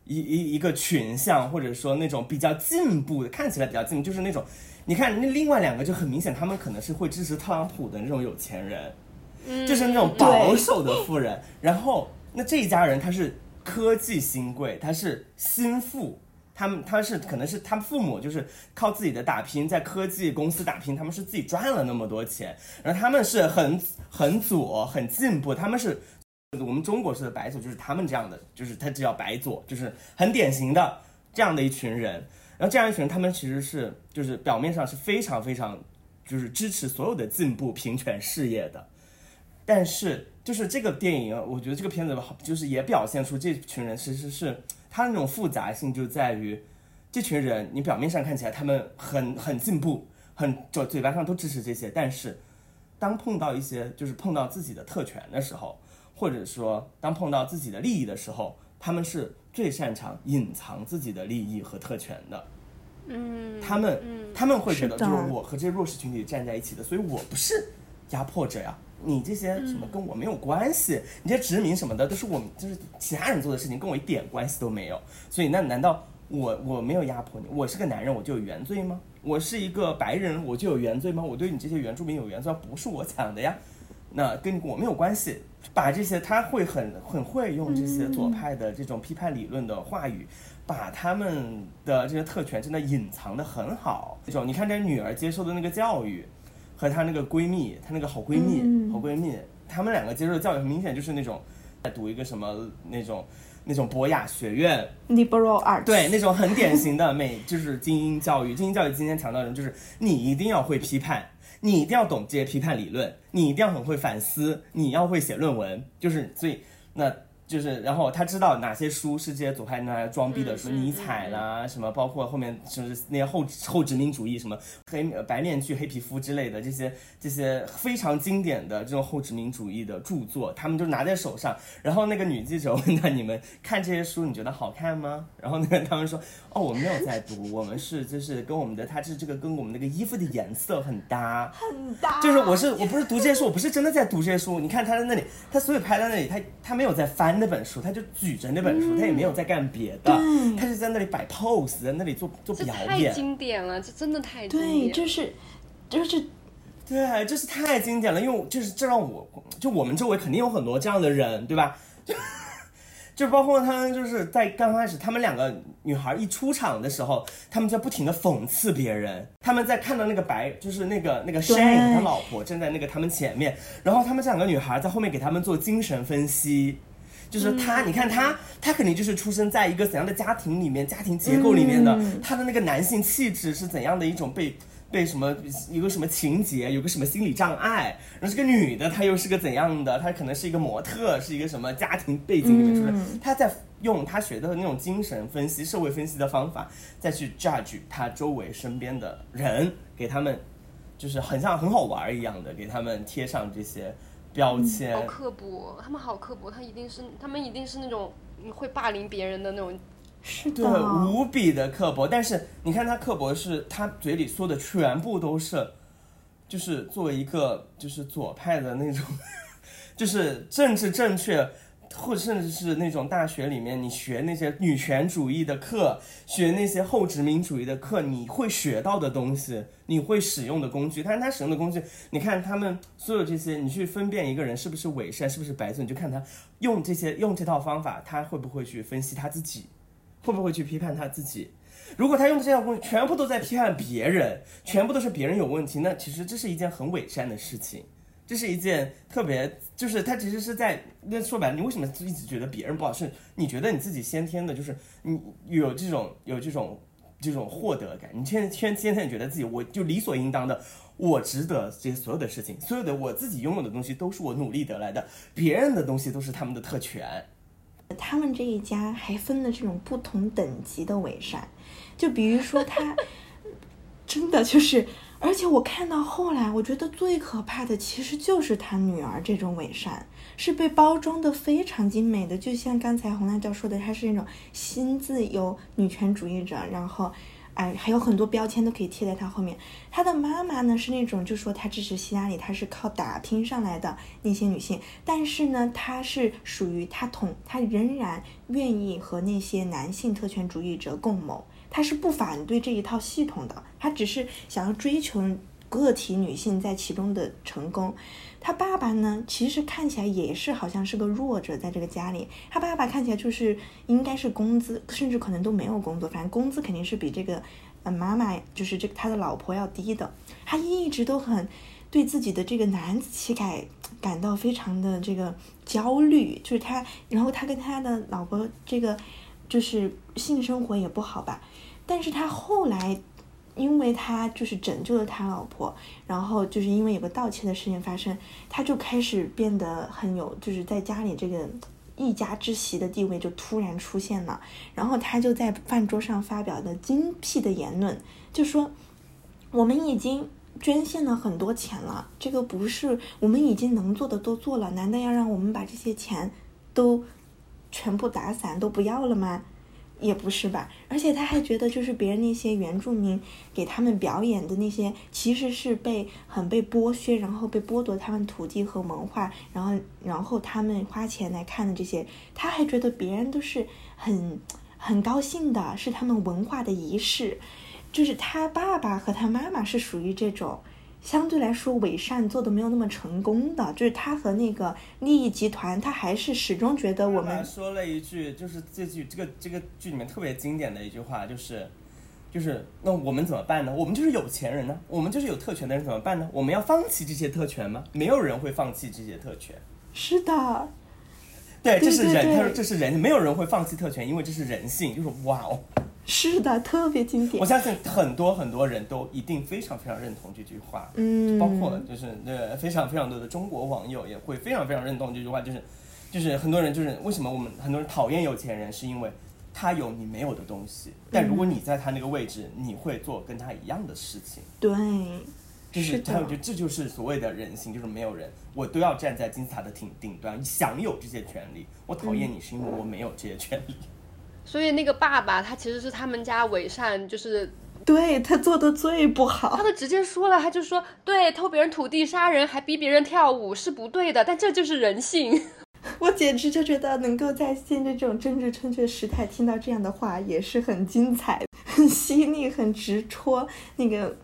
一一一个群像，或者说那种比较进步的，看起来比较进步，就是那种。你看那另外两个就很明显，他们可能是会支持特朗普的那种有钱人，就是那种保守的富人。然后那这一家人他是科技新贵，他是新富，他们他是可能是他们父母就是靠自己的打拼，在科技公司打拼，他们是自己赚了那么多钱，然后他们是很很左很进步，他们是我们中国式的白左，就是他们这样的，就是他叫白左，就是很典型的这样的一群人。然后这样一群人，他们其实是就是表面上是非常非常就是支持所有的进步平权事业的，但是就是这个电影，我觉得这个片子好，就是也表现出这群人其实是他那种复杂性就在于，这群人你表面上看起来他们很很进步，很就嘴巴上都支持这些，但是当碰到一些就是碰到自己的特权的时候，或者说当碰到自己的利益的时候，他们是最擅长隐藏自己的利益和特权的。嗯，他们他们会觉得，就是我和这些弱势群体站在一起的，所以我不是压迫者呀。你这些什么跟我没有关系，你这些殖民什么的都是我们就是其他人做的事情，跟我一点关系都没有。所以那难道我我没有压迫你？我是个男人我就有原罪吗？我是一个白人我就有原罪吗？我对你这些原住民有原罪吗，不是我抢的呀，那跟我没有关系。把这些他会很很会用这些左派的这种批判理论的话语。把他们的这些特权真的隐藏的很好，这种你看这女儿接受的那个教育，和她那个闺蜜，她那个好闺蜜，嗯好闺蜜，她们两个接受的教育很明显就是那种在读一个什么那种那种博雅学院，liberal arts，对，那种很典型的美就是精英教育。精英教育今天强调的就是你一定要会批判，你一定要懂这些批判理论，你一定要很会反思，你要会写论文，就是所以那。就是，然后他知道哪些书是这些左派拿来装逼的，什么尼采啦，什么包括后面就是那些后后殖民主义，什么黑呃白面具、黑皮肤之类的这些这些非常经典的这种后殖民主义的著作，他们就拿在手上。然后那个女记者问他：“ (laughs) 你们看这些书，你觉得好看吗？”然后那个他们说：“哦，我没有在读，我们是就是跟我们的，它是这个跟我们那个衣服的颜色很搭。”很搭，就是我是我不是读这些书，我不是真的在读这些书。你看他在那里，他所有拍在那里，他他没有在翻那本书，他就举着那本书，他也没有在干别的，他就在那里摆 pose，在那里做做表演太。经典了，这真的太经对，典了。就是就是对，就是太经典了，因为就是这让我就我们周围肯定有很多这样的人，对吧？就 (laughs) 就包括他们就是在刚开始，他们两个女孩一出场的时候，他们在不停的讽刺别人，他们在看到那个白，就是那个那个 Shane 他老婆站在那个他们前面，然后他们这两个女孩在后面给他们做精神分析。就是他，你看他，他肯定就是出生在一个怎样的家庭里面，家庭结构里面的，他的那个男性气质是怎样的一种被被什么有个什么情节，有个什么心理障碍，然后这个女的她又是个怎样的？她可能是一个模特，是一个什么家庭背景里面出来，她在用她学的那种精神分析、社会分析的方法，再去 judge 她周围身边的人，给他们就是很像很好玩一样的，给他们贴上这些标签。好刻薄，他们好刻薄，他一定是他们一定是那种嗯会霸凌别人的那种。是对，的，无比的刻薄。但是你看他刻薄是，他嘴里说的全部都是，就是作为一个就是左派的那种，(laughs) 就是政治正确，或者甚至是那种大学里面你学那些女权主义的课，学那些后殖民主义的课，你会学到的东西，你会使用的工具。但是他使用的工具，你看他们所有这些，你去分辨一个人是不是伪善，是不是白左，你就看他用这些用这套方法，他会不会去分析他自己。会不会去批判他自己？如果他用这套工具全部都在批判别人，全部都是别人有问题，那其实这是一件很伪善的事情，这是一件特别，就是他其实是在那说白了，你为什么一直觉得别人不好？是你觉得你自己先天的，就是你有这种有这种这种获得感，你先先先天觉得自己我就理所应当的，我值得这些所有的事情，所有的我自己拥有的东西都是我努力得来的，别人的东西都是他们的特权。他们这一家还分了这种不同等级的伪善，就比如说他真的就是，而且我看到后来，我觉得最可怕的其实就是他女儿这种伪善，是被包装的非常精美的，就像刚才红辣椒说的，她是那种新自由女权主义者，然后。哎，还有很多标签都可以贴在他后面。他的妈妈呢是那种就说她支持希拉里，她是靠打拼上来的那些女性，但是呢，她是属于她同她仍然愿意和那些男性特权主义者共谋，她是不反对这一套系统的，他只是想要追求个体女性在其中的成功。他爸爸呢，其实看起来也是好像是个弱者，在这个家里，他爸爸看起来就是应该是工资，甚至可能都没有工作，反正工资肯定是比这个，呃，妈妈就是这个他的老婆要低的。他一直都很对自己的这个男子气概感到非常的这个焦虑，就是他，然后他跟他的老婆这个就是性生活也不好吧，但是他后来。因为他就是拯救了他老婆，然后就是因为有个盗窃的事情发生，他就开始变得很有，就是在家里这个一家之席的地位就突然出现了。然后他就在饭桌上发表的精辟的言论，就说我们已经捐献了很多钱了，这个不是我们已经能做的都做了，难道要让我们把这些钱都全部打散都不要了吗？也不是吧，而且他还觉得，就是别人那些原住民给他们表演的那些，其实是被很被剥削，然后被剥夺他们土地和文化，然后然后他们花钱来看的这些，他还觉得别人都是很很高兴的，是他们文化的仪式，就是他爸爸和他妈妈是属于这种。相对来说，伪善做的没有那么成功的，就是他和那个利益集团，他还是始终觉得我们说了一句，就是这句这个这个剧里面特别经典的一句话，就是，就是那我们怎么办呢？我们就是有钱人呢，我们就是有特权的人，怎么办呢？我们要放弃这些特权吗？没有人会放弃这些特权。是的，对，这是人，他说这是人，没有人会放弃特权，因为这是人性。就是哇哦。是的，特别经典。我相信很多很多人都一定非常非常认同这句话，嗯，包括就是呃非常非常多的中国网友也会非常非常认同这句话，就是就是很多人就是为什么我们很多人讨厌有钱人，是因为他有你没有的东西，但如果你在他那个位置，你会做跟他一样的事情。对，就是他我觉得这就是所谓的人性，就是没有人我都要站在金字塔的顶顶端享有这些权利。我讨厌你是因为我没有这些权利。所以那个爸爸他其实是他们家伪善，就是对他做的最不好。他都直接说了，他就说对偷别人土地杀人还逼别人跳舞是不对的，但这就是人性。(laughs) 我简直就觉得能够在现在这种政治正确时代听到这样的话也是很精彩、(laughs) 很犀利、很直戳那个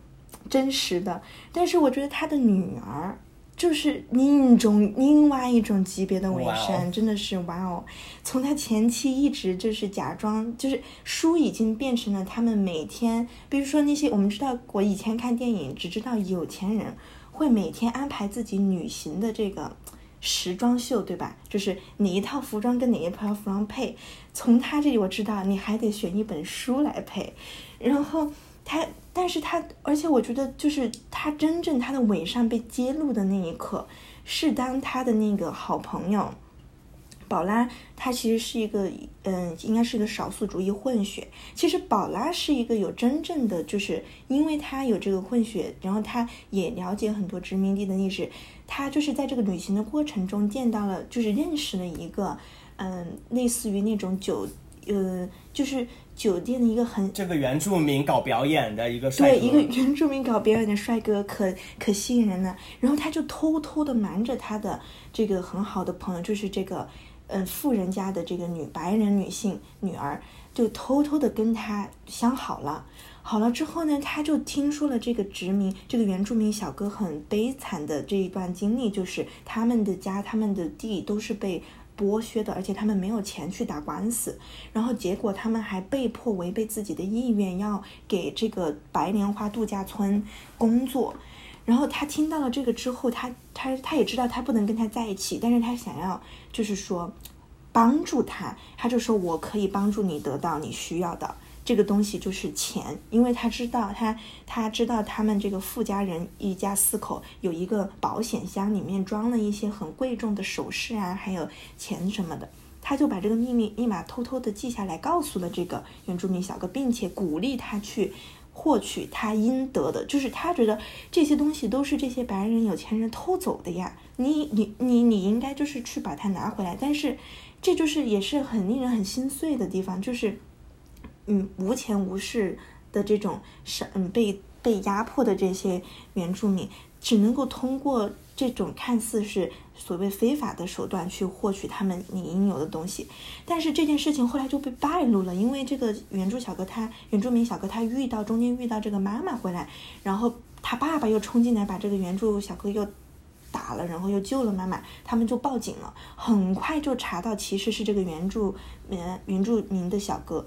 真实的。但是我觉得他的女儿。就是另一种另外一种级别的伪善，真的是哇哦！从他前期一直就是假装，就是书已经变成了他们每天，比如说那些我们知道，我以前看电影只知道有钱人会每天安排自己旅行的这个时装秀，对吧？就是哪一套服装跟哪一套服装配。从他这里我知道，你还得选一本书来配，然后他。但是他，而且我觉得，就是他真正他的伪善被揭露的那一刻，是当他的那个好朋友，宝拉，他其实是一个，嗯，应该是一个少数族裔混血。其实宝拉是一个有真正的，就是因为他有这个混血，然后他也了解很多殖民地的历史，他就是在这个旅行的过程中见到了，就是认识了一个，嗯，类似于那种酒，呃，就是。酒店的一个很这个原住民搞表演的一个帅哥，对一个原住民搞表演的帅哥可可吸引人了。然后他就偷偷的瞒着他的这个很好的朋友，就是这个嗯富人家的这个女白人女性女儿，就偷偷的跟他相好了。好了之后呢，他就听说了这个殖民这个原住民小哥很悲惨的这一段经历，就是他们的家他们的地都是被。剥削的，而且他们没有钱去打官司，然后结果他们还被迫违背自己的意愿，要给这个白莲花度假村工作。然后他听到了这个之后，他他他也知道他不能跟他在一起，但是他想要就是说帮助他，他就说我可以帮助你得到你需要的。这个东西就是钱，因为他知道他他知道他们这个富家人一家四口有一个保险箱，里面装了一些很贵重的首饰啊，还有钱什么的，他就把这个秘密密码偷偷的记下来，告诉了这个原住民小哥，并且鼓励他去获取他应得的，就是他觉得这些东西都是这些白人有钱人偷走的呀，你你你你应该就是去把它拿回来，但是这就是也是很令人很心碎的地方，就是。嗯，无钱无势的这种是，嗯，被被压迫的这些原住民，只能够通过这种看似是所谓非法的手段去获取他们你应有的东西。但是这件事情后来就被败露了，因为这个原住小哥他原住民小哥他遇到中间遇到这个妈妈回来，然后他爸爸又冲进来把这个原住小哥又。打了，然后又救了妈妈，他们就报警了。很快就查到，其实是这个原住民原住民的小哥。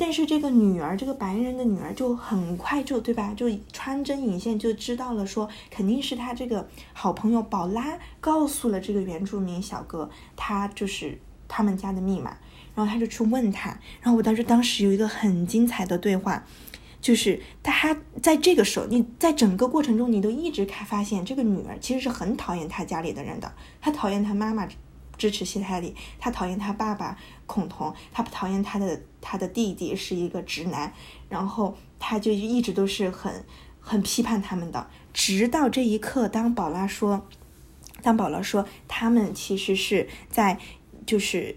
但是这个女儿，这个白人的女儿，就很快就对吧？就穿针引线就知道了，说肯定是他这个好朋友宝拉告诉了这个原住民小哥，他就是他们家的密码。然后他就去问他，然后我当时当时有一个很精彩的对话。就是他在这个时候，你在整个过程中，你都一直看发现这个女儿其实是很讨厌他家里的人的。他讨厌他妈妈支持希泰里，他讨厌他爸爸孔童，他不讨厌他的他的弟弟是一个直男，然后他就一直都是很很批判他们的。直到这一刻，当宝拉说，当宝拉说他们其实是在，就是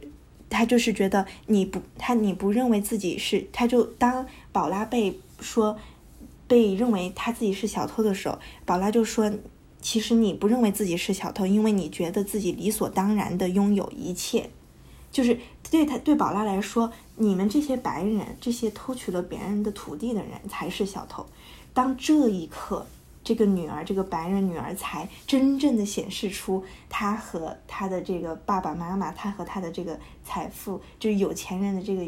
他就是觉得你不他你不认为自己是，他就当宝拉被。说被认为他自己是小偷的时候，宝拉就说：“其实你不认为自己是小偷，因为你觉得自己理所当然的拥有一切。就是对他对宝拉来说，你们这些白人，这些偷取了别人的土地的人才是小偷。当这一刻，这个女儿，这个白人女儿才真正的显示出她和她的这个爸爸妈妈，她和她的这个财富，就是有钱人的这个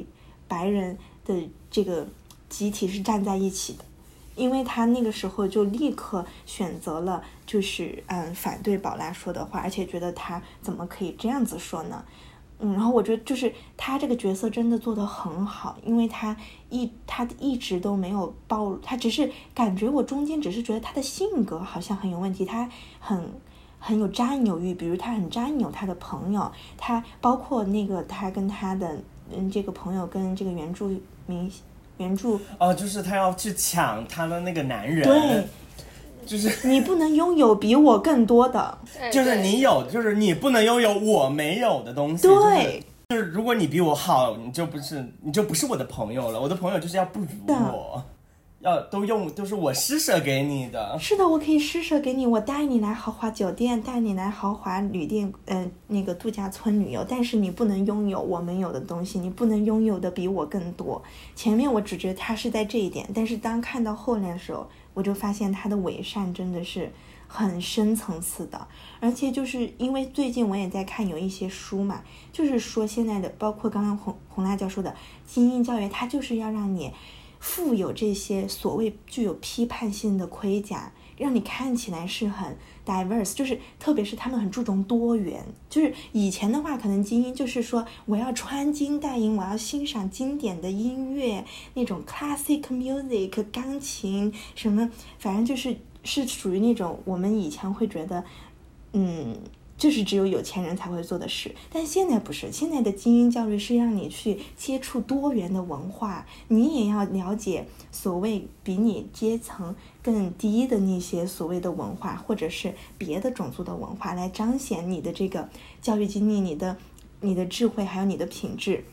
白人的这个。”集体是站在一起的，因为他那个时候就立刻选择了，就是嗯反对宝拉说的话，而且觉得他怎么可以这样子说呢？嗯，然后我觉得就是他这个角色真的做得很好，因为他一他一直都没有暴露，他只是感觉我中间只是觉得他的性格好像很有问题，他很很有占有欲，比如他很占有他的朋友，他包括那个他跟他的嗯这个朋友跟这个原住民。原著哦，就是他要去抢他的那个男人，对，就是你不能拥有比我更多的，就是你有，就是你不能拥有我没有的东西，对，就是如果你比我好，你就不是，你就不是我的朋友了，我的朋友就是要不如我。要都用都是我施舍给你的，是的，我可以施舍给你，我带你来豪华酒店，带你来豪华旅店，嗯，那个度假村旅游，但是你不能拥有我们有的东西，你不能拥有的比我更多。前面我只觉得他是在这一点，但是当看到后面的时候，我就发现他的伪善真的是很深层次的，而且就是因为最近我也在看有一些书嘛，就是说现在的，包括刚刚红红辣椒说的精英教育，它就是要让你。富有这些所谓具有批判性的盔甲，让你看起来是很 diverse，就是特别是他们很注重多元。就是以前的话，可能精英就是说我要穿金戴银，我要欣赏经典的音乐，那种 classic music，钢琴什么，反正就是是属于那种我们以前会觉得，嗯。就是只有有钱人才会做的事，但现在不是。现在的精英教育是让你去接触多元的文化，你也要了解所谓比你阶层更低的那些所谓的文化，或者是别的种族的文化，来彰显你的这个教育经历、你的、你的智慧还有你的品质。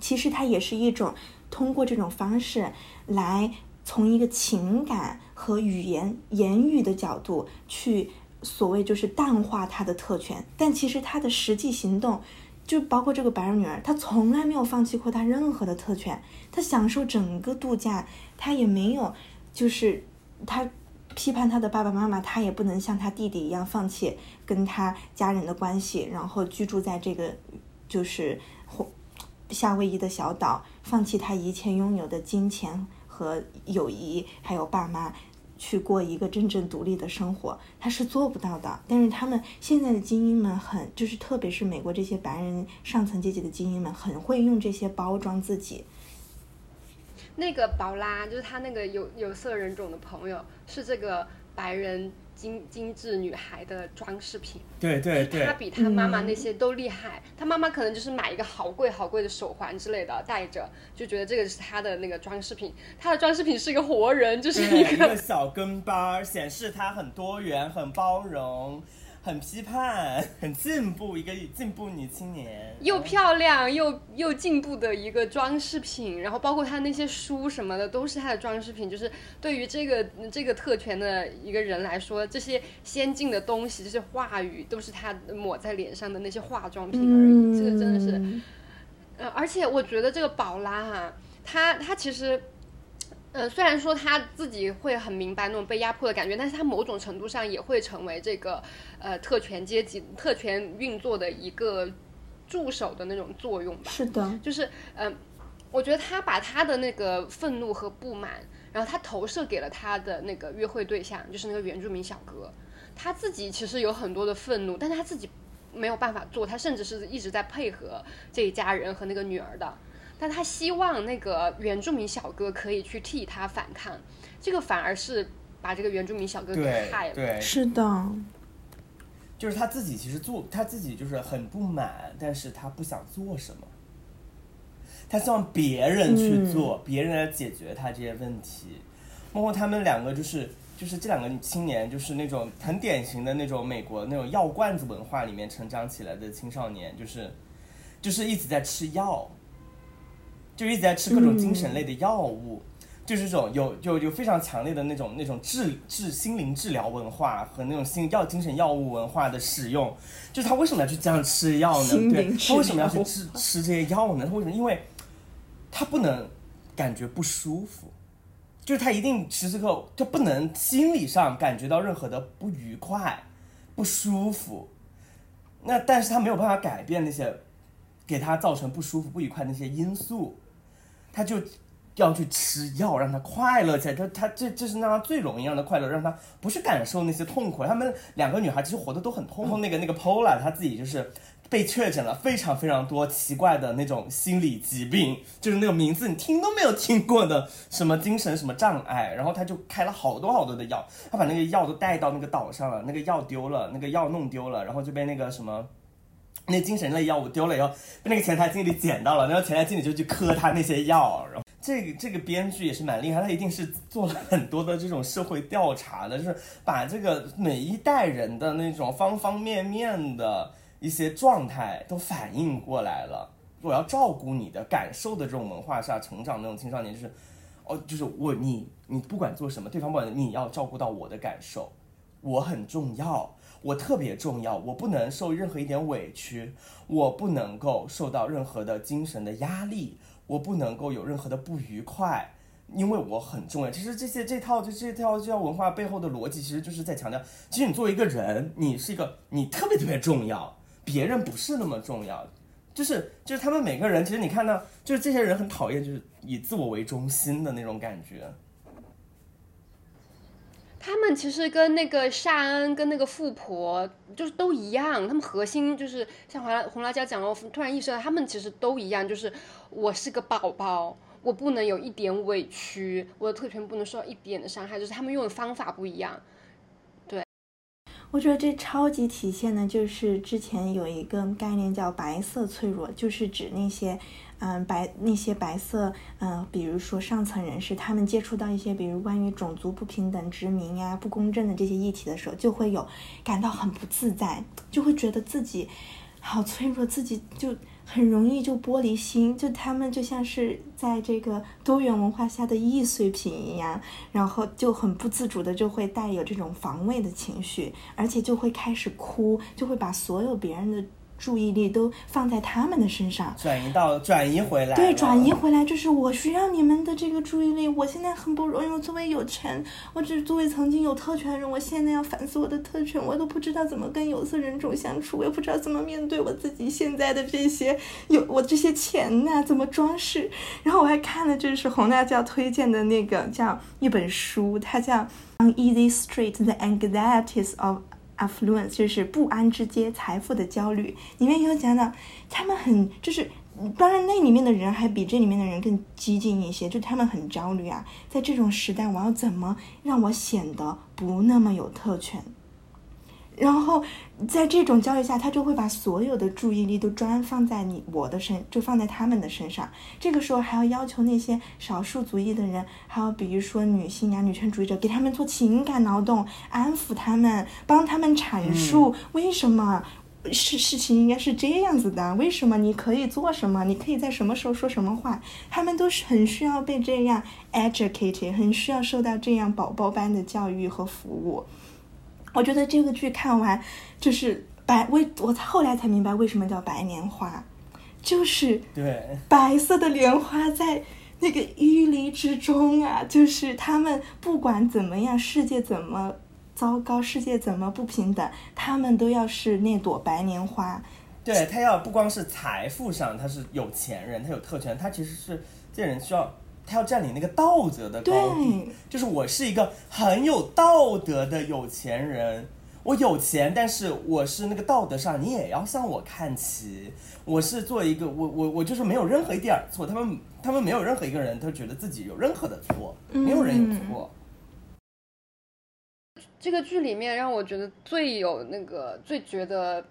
其实它也是一种通过这种方式来从一个情感和语言言语的角度去。所谓就是淡化他的特权，但其实他的实际行动，就包括这个白人女儿，她从来没有放弃过她任何的特权，她享受整个度假，她也没有，就是她批判她的爸爸妈妈，她也不能像她弟弟一样放弃跟他家人的关系，然后居住在这个就是夏威夷的小岛，放弃他一切拥有的金钱和友谊，还有爸妈。去过一个真正独立的生活，他是做不到的。但是他们现在的精英们很，就是特别是美国这些白人上层阶级的精英们，很会用这些包装自己。那个宝拉就是他那个有有色人种的朋友，是这个白人。精精致女孩的装饰品，对对对，她比她妈妈那些都厉害。她妈妈可能就是买一个好贵好贵的手环之类的戴着，就觉得这个是她的那个装饰品。她的装饰品是一个活人，就是一个小跟班，显示她很多元、很包容、很批判，很进步，一个进步女青年，又漂亮又又进步的一个装饰品，然后包括她那些书什么的都是她的装饰品。就是对于这个这个特权的一个人来说，这些先进的东西，这些话语都是她抹在脸上的那些化妆品而已。这个真的是，呃，而且我觉得这个宝拉哈，她她其实。呃，虽然说他自己会很明白那种被压迫的感觉，但是他某种程度上也会成为这个呃特权阶级、特权运作的一个助手的那种作用吧。是的，就是嗯，我觉得他把他的那个愤怒和不满，然后他投射给了他的那个约会对象，就是那个原住民小哥。他自己其实有很多的愤怒，但是他自己没有办法做，他甚至是一直在配合这一家人和那个女儿的。但他希望那个原住民小哥可以去替他反抗，这个反而是把这个原住民小哥给害了。对，是的，就是他自己其实做他自己就是很不满，但是他不想做什么，他希望别人去做，别人来解决他这些问题。包括他们两个就是就是这两个青年，就是那种很典型的那种美国那种药罐子文化里面成长起来的青少年，就是就是一直在吃药。就一直在吃各种精神类的药物，就是这种有就有非常强烈的那种那种治治心灵治疗文化和那种心药精神药物文化的使用，就是他为什么要去这样吃药呢？对，他为什么要去吃吃这些药呢？他为什么？因为他不能感觉不舒服，就是他一定时时刻他不能心理上感觉到任何的不愉快、不舒服。那但是他没有办法改变那些给他造成不舒服、不愉快那些因素。他就要去吃药，让他快乐起来。他他这这是让他最容易让他快乐，让他不去感受那些痛苦。他们两个女孩其实活得都很痛。苦那个那个 Pola 她自己就是被确诊了非常非常多奇怪的那种心理疾病，就是那个名字你听都没有听过的什么精神什么障碍。然后他就开了好多好多的药，他把那个药都带到那个岛上了，那个药丢了，那个药弄丢了，然后就被那个什么。那精神类药物丢了以后，被那个前台经理捡到了，然后前台经理就去磕他那些药。然后这个这个编剧也是蛮厉害，他一定是做了很多的这种社会调查的，就是把这个每一代人的那种方方面面的一些状态都反映过来了。我要照顾你的感受的这种文化下成长那种青少年，就是哦，就是我你你不管做什么，对方不管你要照顾到我的感受，我很重要。我特别重要，我不能受任何一点委屈，我不能够受到任何的精神的压力，我不能够有任何的不愉快，因为我很重要。其实这些这套就这套这套文化背后的逻辑，其实就是在强调，其实你作为一个人，你是一个你特别特别重要，别人不是那么重要，就是就是他们每个人，其实你看到，就是这些人很讨厌，就是以自我为中心的那种感觉。他们其实跟那个夏恩跟那个富婆就是都一样，他们核心就是像红辣红辣椒讲了，我突然意识到他们其实都一样，就是我是个宝宝，我不能有一点委屈，我的特权不能受到一点的伤害，就是他们用的方法不一样。对，我觉得这超级体现的就是之前有一个概念叫白色脆弱，就是指那些。嗯，白那些白色，嗯，比如说上层人士，他们接触到一些，比如关于种族不平等、殖民呀、不公正的这些议题的时候，就会有感到很不自在，就会觉得自己好脆弱，自己就很容易就玻璃心，就他们就像是在这个多元文化下的易碎品一样，然后就很不自主的就会带有这种防卫的情绪，而且就会开始哭，就会把所有别人的。注意力都放在他们的身上，转移到转移回来，对，转移回来就是我需要你们的这个注意力。我现在很不容易，我作为有权，我只作为曾经有特权的人，我现在要反思我的特权，我都不知道怎么跟有色人种相处，我也不知道怎么面对我自己现在的这些有我这些钱呐，怎么装饰。然后我还看了就是洪大教推荐的那个叫一本书，它叫《On Easy Street: The Anxieties of》。Affluence 就是不安之阶，财富的焦虑，里面有讲到，他们很就是，当然那里面的人还比这里面的人更激进一些，就他们很焦虑啊，在这种时代，我要怎么让我显得不那么有特权？然后在这种教育下，他就会把所有的注意力都专放在你我的身，就放在他们的身上。这个时候还要要求那些少数族裔的人，还有比如说女性啊、女权主义者，给他们做情感劳动，安抚他们，帮他们阐述为什么事事情应该是这样子的，为什么你可以做什么，你可以在什么时候说什么话。他们都是很需要被这样 educated，很需要受到这样宝宝般的教育和服务。我觉得这个剧看完，就是白为我后来才明白为什么叫白莲花，就是对白色的莲花在那个淤泥之中啊，就是他们不管怎么样，世界怎么糟糕，世界怎么不平等，他们都要是那朵白莲花。对他要不光是财富上他是有钱人，他有特权，他其实是这人需要。他要占领那个道德的高地，就是我是一个很有道德的有钱人，我有钱，但是我是那个道德上你也要向我看齐。我是做一个，我我我就是没有任何一点错，他们他们没有任何一个人他觉得自己有任何的错，没有人有错。这个剧里面让我觉得最有那个最觉得。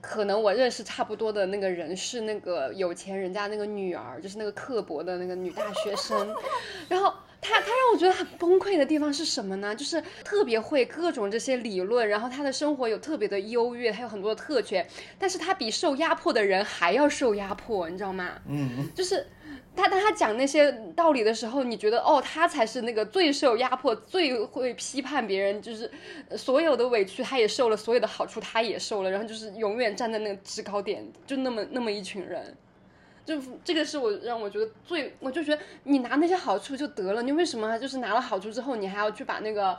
可能我认识差不多的那个人是那个有钱人家那个女儿，就是那个刻薄的那个女大学生。(laughs) 然后她她让我觉得很崩溃的地方是什么呢？就是特别会各种这些理论，然后她的生活有特别的优越，她有很多的特权，但是她比受压迫的人还要受压迫，你知道吗？嗯，就是。他当他讲那些道理的时候，你觉得哦，他才是那个最受压迫、最会批判别人，就是所有的委屈他也受了，所有的好处他也受了，然后就是永远站在那个制高点，就那么那么一群人，就这个是我让我觉得最，我就觉得你拿那些好处就得了，你为什么就是拿了好处之后，你还要去把那个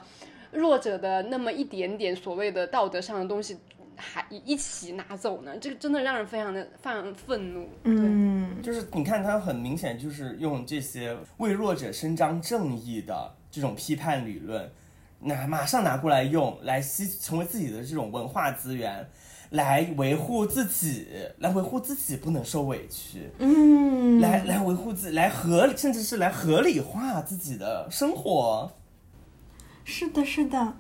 弱者的那么一点点所谓的道德上的东西？还一起拿走呢？这个真的让人非常的非常愤怒。嗯，就是你看他很明显就是用这些为弱者伸张正义的这种批判理论，拿马上拿过来用来吸成为自己的这种文化资源，来维护自己，来维护自己不能受委屈。嗯，来来维护自，来合甚至是来合理化自己的生活。是的，是的。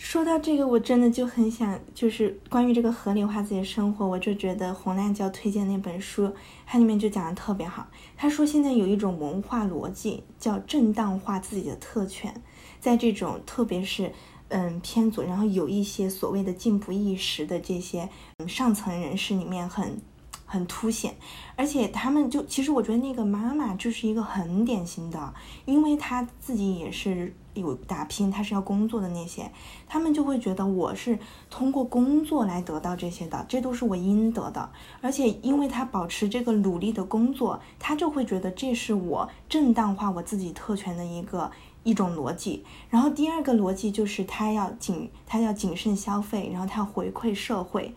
说到这个，我真的就很想，就是关于这个合理化自己的生活，我就觉得洪亮教推荐那本书，它里面就讲的特别好。他说现在有一种文化逻辑叫正当化自己的特权，在这种特别是嗯偏左，然后有一些所谓的进步意识的这些上层人士里面很很凸显，而且他们就其实我觉得那个妈妈就是一个很典型的，因为她自己也是。有打拼，他是要工作的那些，他们就会觉得我是通过工作来得到这些的，这都是我应得的。而且因为他保持这个努力的工作，他就会觉得这是我正当化我自己特权的一个一种逻辑。然后第二个逻辑就是他要谨他要谨慎消费，然后他要回馈社会，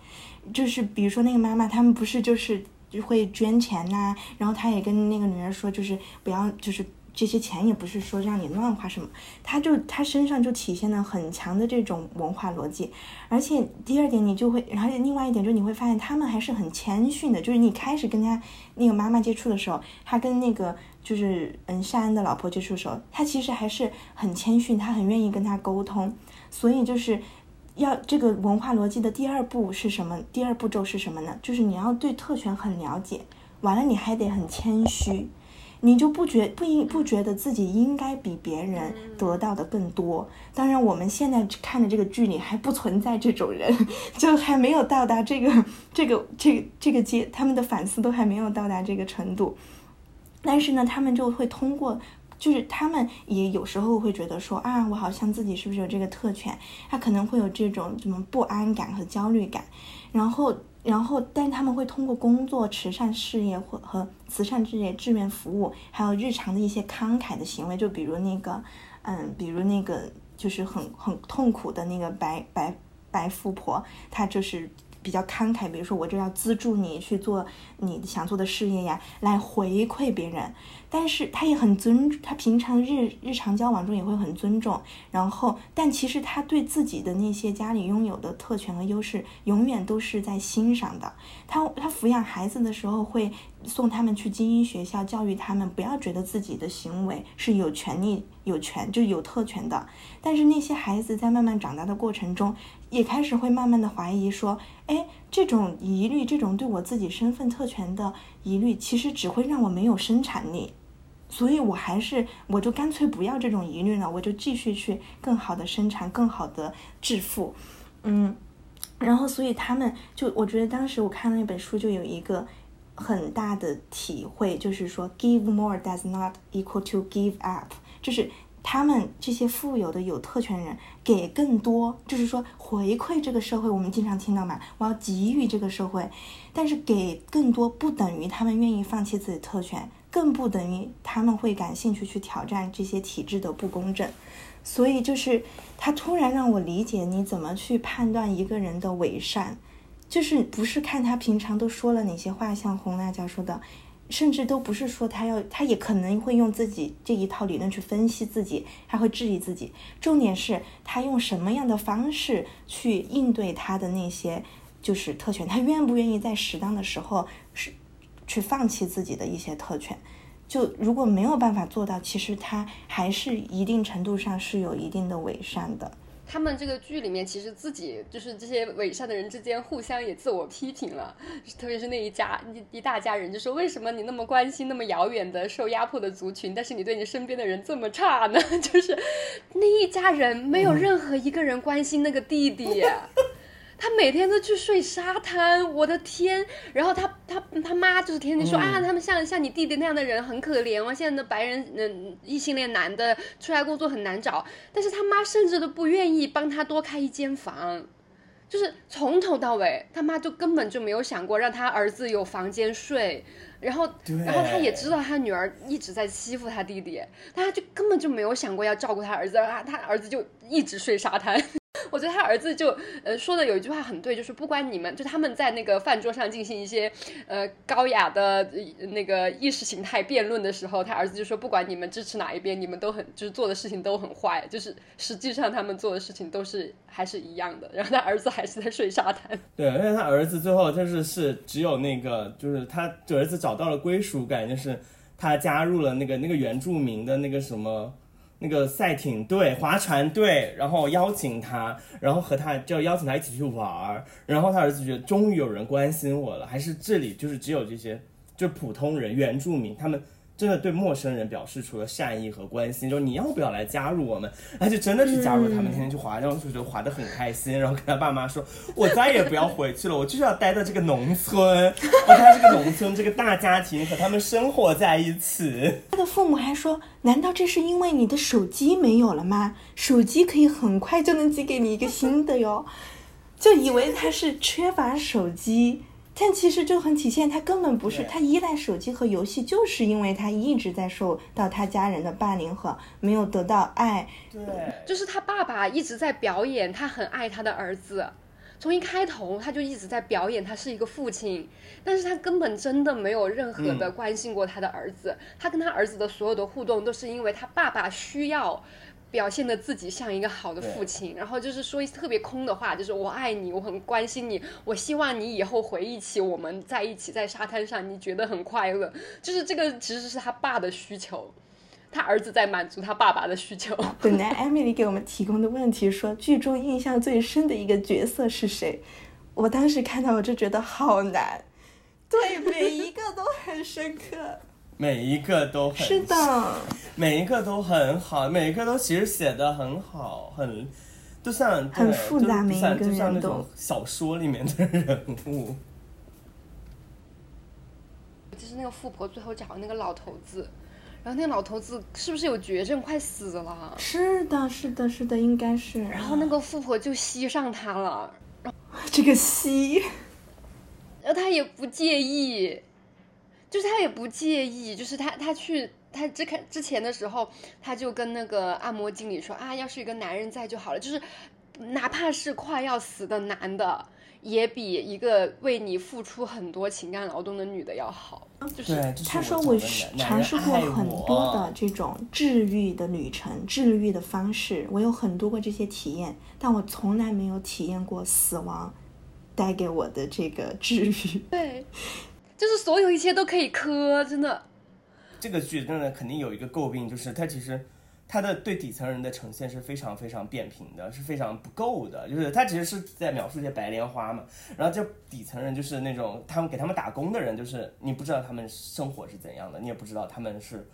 就是比如说那个妈妈，他们不是就是会捐钱呐，然后他也跟那个女儿说，就是不要就是。这些钱也不是说让你乱花什么，他就他身上就体现了很强的这种文化逻辑，而且第二点你就会，而且另外一点就是你会发现他们还是很谦逊的，就是你开始跟他那个妈妈接触的时候，他跟那个就是嗯夏恩的老婆接触的时候，他其实还是很谦逊，他很愿意跟他沟通，所以就是要这个文化逻辑的第二步是什么？第二步骤是什么呢？就是你要对特权很了解，完了你还得很谦虚。你就不觉不应不觉得自己应该比别人得到的更多？当然，我们现在看的这个剧里还不存在这种人，(laughs) 就还没有到达这个这个这个这个阶，他们的反思都还没有到达这个程度。但是呢，他们就会通过，就是他们也有时候会觉得说啊，我好像自己是不是有这个特权？他可能会有这种什么不安感和焦虑感，然后。然后，但他们会通过工作、慈善事业或和慈善事业、志愿服务，还有日常的一些慷慨的行为，就比如那个，嗯，比如那个就是很很痛苦的那个白白白富婆，她就是比较慷慨，比如说我就要资助你去做你想做的事业呀，来回馈别人。但是他也很尊，他平常日日常交往中也会很尊重。然后，但其实他对自己的那些家里拥有的特权和优势，永远都是在欣赏的。他他抚养孩子的时候会送他们去精英学校，教育他们不要觉得自己的行为是有权利、有权就有特权的。但是那些孩子在慢慢长大的过程中，也开始会慢慢的怀疑说，哎，这种疑虑，这种对我自己身份特权的疑虑，其实只会让我没有生产力。所以我还是，我就干脆不要这种疑虑了，我就继续去更好的生产，更好的致富。嗯，然后所以他们就，我觉得当时我看了那本书，就有一个。很大的体会就是说，give more does not equal to give up，就是他们这些富有的有特权人给更多，就是说回馈这个社会。我们经常听到嘛，我要给予这个社会，但是给更多不等于他们愿意放弃自己特权，更不等于他们会感兴趣去挑战这些体制的不公正。所以就是他突然让我理解你怎么去判断一个人的伪善。就是不是看他平常都说了哪些话，像红辣椒说的，甚至都不是说他要，他也可能会用自己这一套理论去分析自己，他会质疑自己。重点是他用什么样的方式去应对他的那些就是特权，他愿不愿意在适当的时候是去放弃自己的一些特权？就如果没有办法做到，其实他还是一定程度上是有一定的伪善的。他们这个剧里面，其实自己就是这些伪善的人之间互相也自我批评了，(laughs) 特别是那一家一一大家人，就说为什么你那么关心那么遥远的受压迫的族群，但是你对你身边的人这么差呢？(laughs) 就是那一家人没有任何一个人关心那个弟弟。(laughs) 他每天都去睡沙滩，我的天！然后他他他妈就是天天说啊，他们像像你弟弟那样的人很可怜哦。现在的白人嗯异性恋男的出来工作很难找，但是他妈甚至都不愿意帮他多开一间房，就是从头到尾他妈就根本就没有想过让他儿子有房间睡。然后然后他也知道他女儿一直在欺负他弟弟，但他就根本就没有想过要照顾他儿子啊，他儿子就一直睡沙滩。我觉得他儿子就呃说的有一句话很对，就是不管你们就他们在那个饭桌上进行一些呃高雅的那个意识形态辩论的时候，他儿子就说不管你们支持哪一边，你们都很就是做的事情都很坏，就是实际上他们做的事情都是还是一样的。然后他儿子还是在睡沙滩。对，而且他儿子最后就是是只有那个就是他儿子找到了归属感，就是他加入了那个那个原住民的那个什么。那个赛艇队、划船队，然后邀请他，然后和他就邀请他一起去玩儿，然后他儿子觉得终于有人关心我了，还是这里就是只有这些就普通人、原住民他们。真的对陌生人表示出了善意和关心，就是你要不要来加入我们？他就真的去加入他们，天天去滑，然后就觉得滑得很开心，然后跟他爸妈说：“我再也不要回去了，我就是要待在这个农村，和他这个农村这个大家庭和他们生活在一起。”他的父母还说：“难道这是因为你的手机没有了吗？手机可以很快就能寄给你一个新的哟。”就以为他是缺乏手机。但其实就很体现，他根本不是他依赖手机和游戏，就是因为他一直在受到他家人的霸凌和没有得到爱。对，就是他爸爸一直在表演，他很爱他的儿子，从一开头他就一直在表演他是一个父亲，但是他根本真的没有任何的关心过他的儿子，他跟他儿子的所有的互动都是因为他爸爸需要。表现的自己像一个好的父亲，然后就是说一些特别空的话，就是我爱你，我很关心你，我希望你以后回忆起我们在一起在沙滩上，你觉得很快乐。就是这个其实是他爸的需求，他儿子在满足他爸爸的需求。本来 (laughs) 艾米丽给我们提供的问题说，剧中印象最深的一个角色是谁？我当时看到我就觉得好难，对每一个都很深刻。每一个都很是的，每一个都很好，每一个都其实写的很好，很就像很复杂，每一个人都小说里面的人物。(laughs) 就是那个富婆最后找那个老头子，然后那个老头子是不是有绝症，快死了？是的，是的，是的，应该是。然后那个富婆就吸上他了，(laughs) 这个吸，然 (laughs) 后他也不介意。就是他也不介意，就是他他去他之开之前的时候，他就跟那个按摩经理说啊，要是一个男人在就好了，就是哪怕是快要死的男的，也比一个为你付出很多情感劳动的女的要好。就是他说我尝试过很多的这种治愈的旅程，治愈的方式，我有很多过这些体验，但我从来没有体验过死亡带给我的这个治愈。对。就是所有一切都可以磕，真的。这个剧真的肯定有一个诟病，就是它其实它的对底层人的呈现是非常非常扁平的，是非常不够的。就是它其实是在描述一些白莲花嘛，然后这底层人就是那种他们给他们打工的人，就是你不知道他们生活是怎样的，你也不知道他们是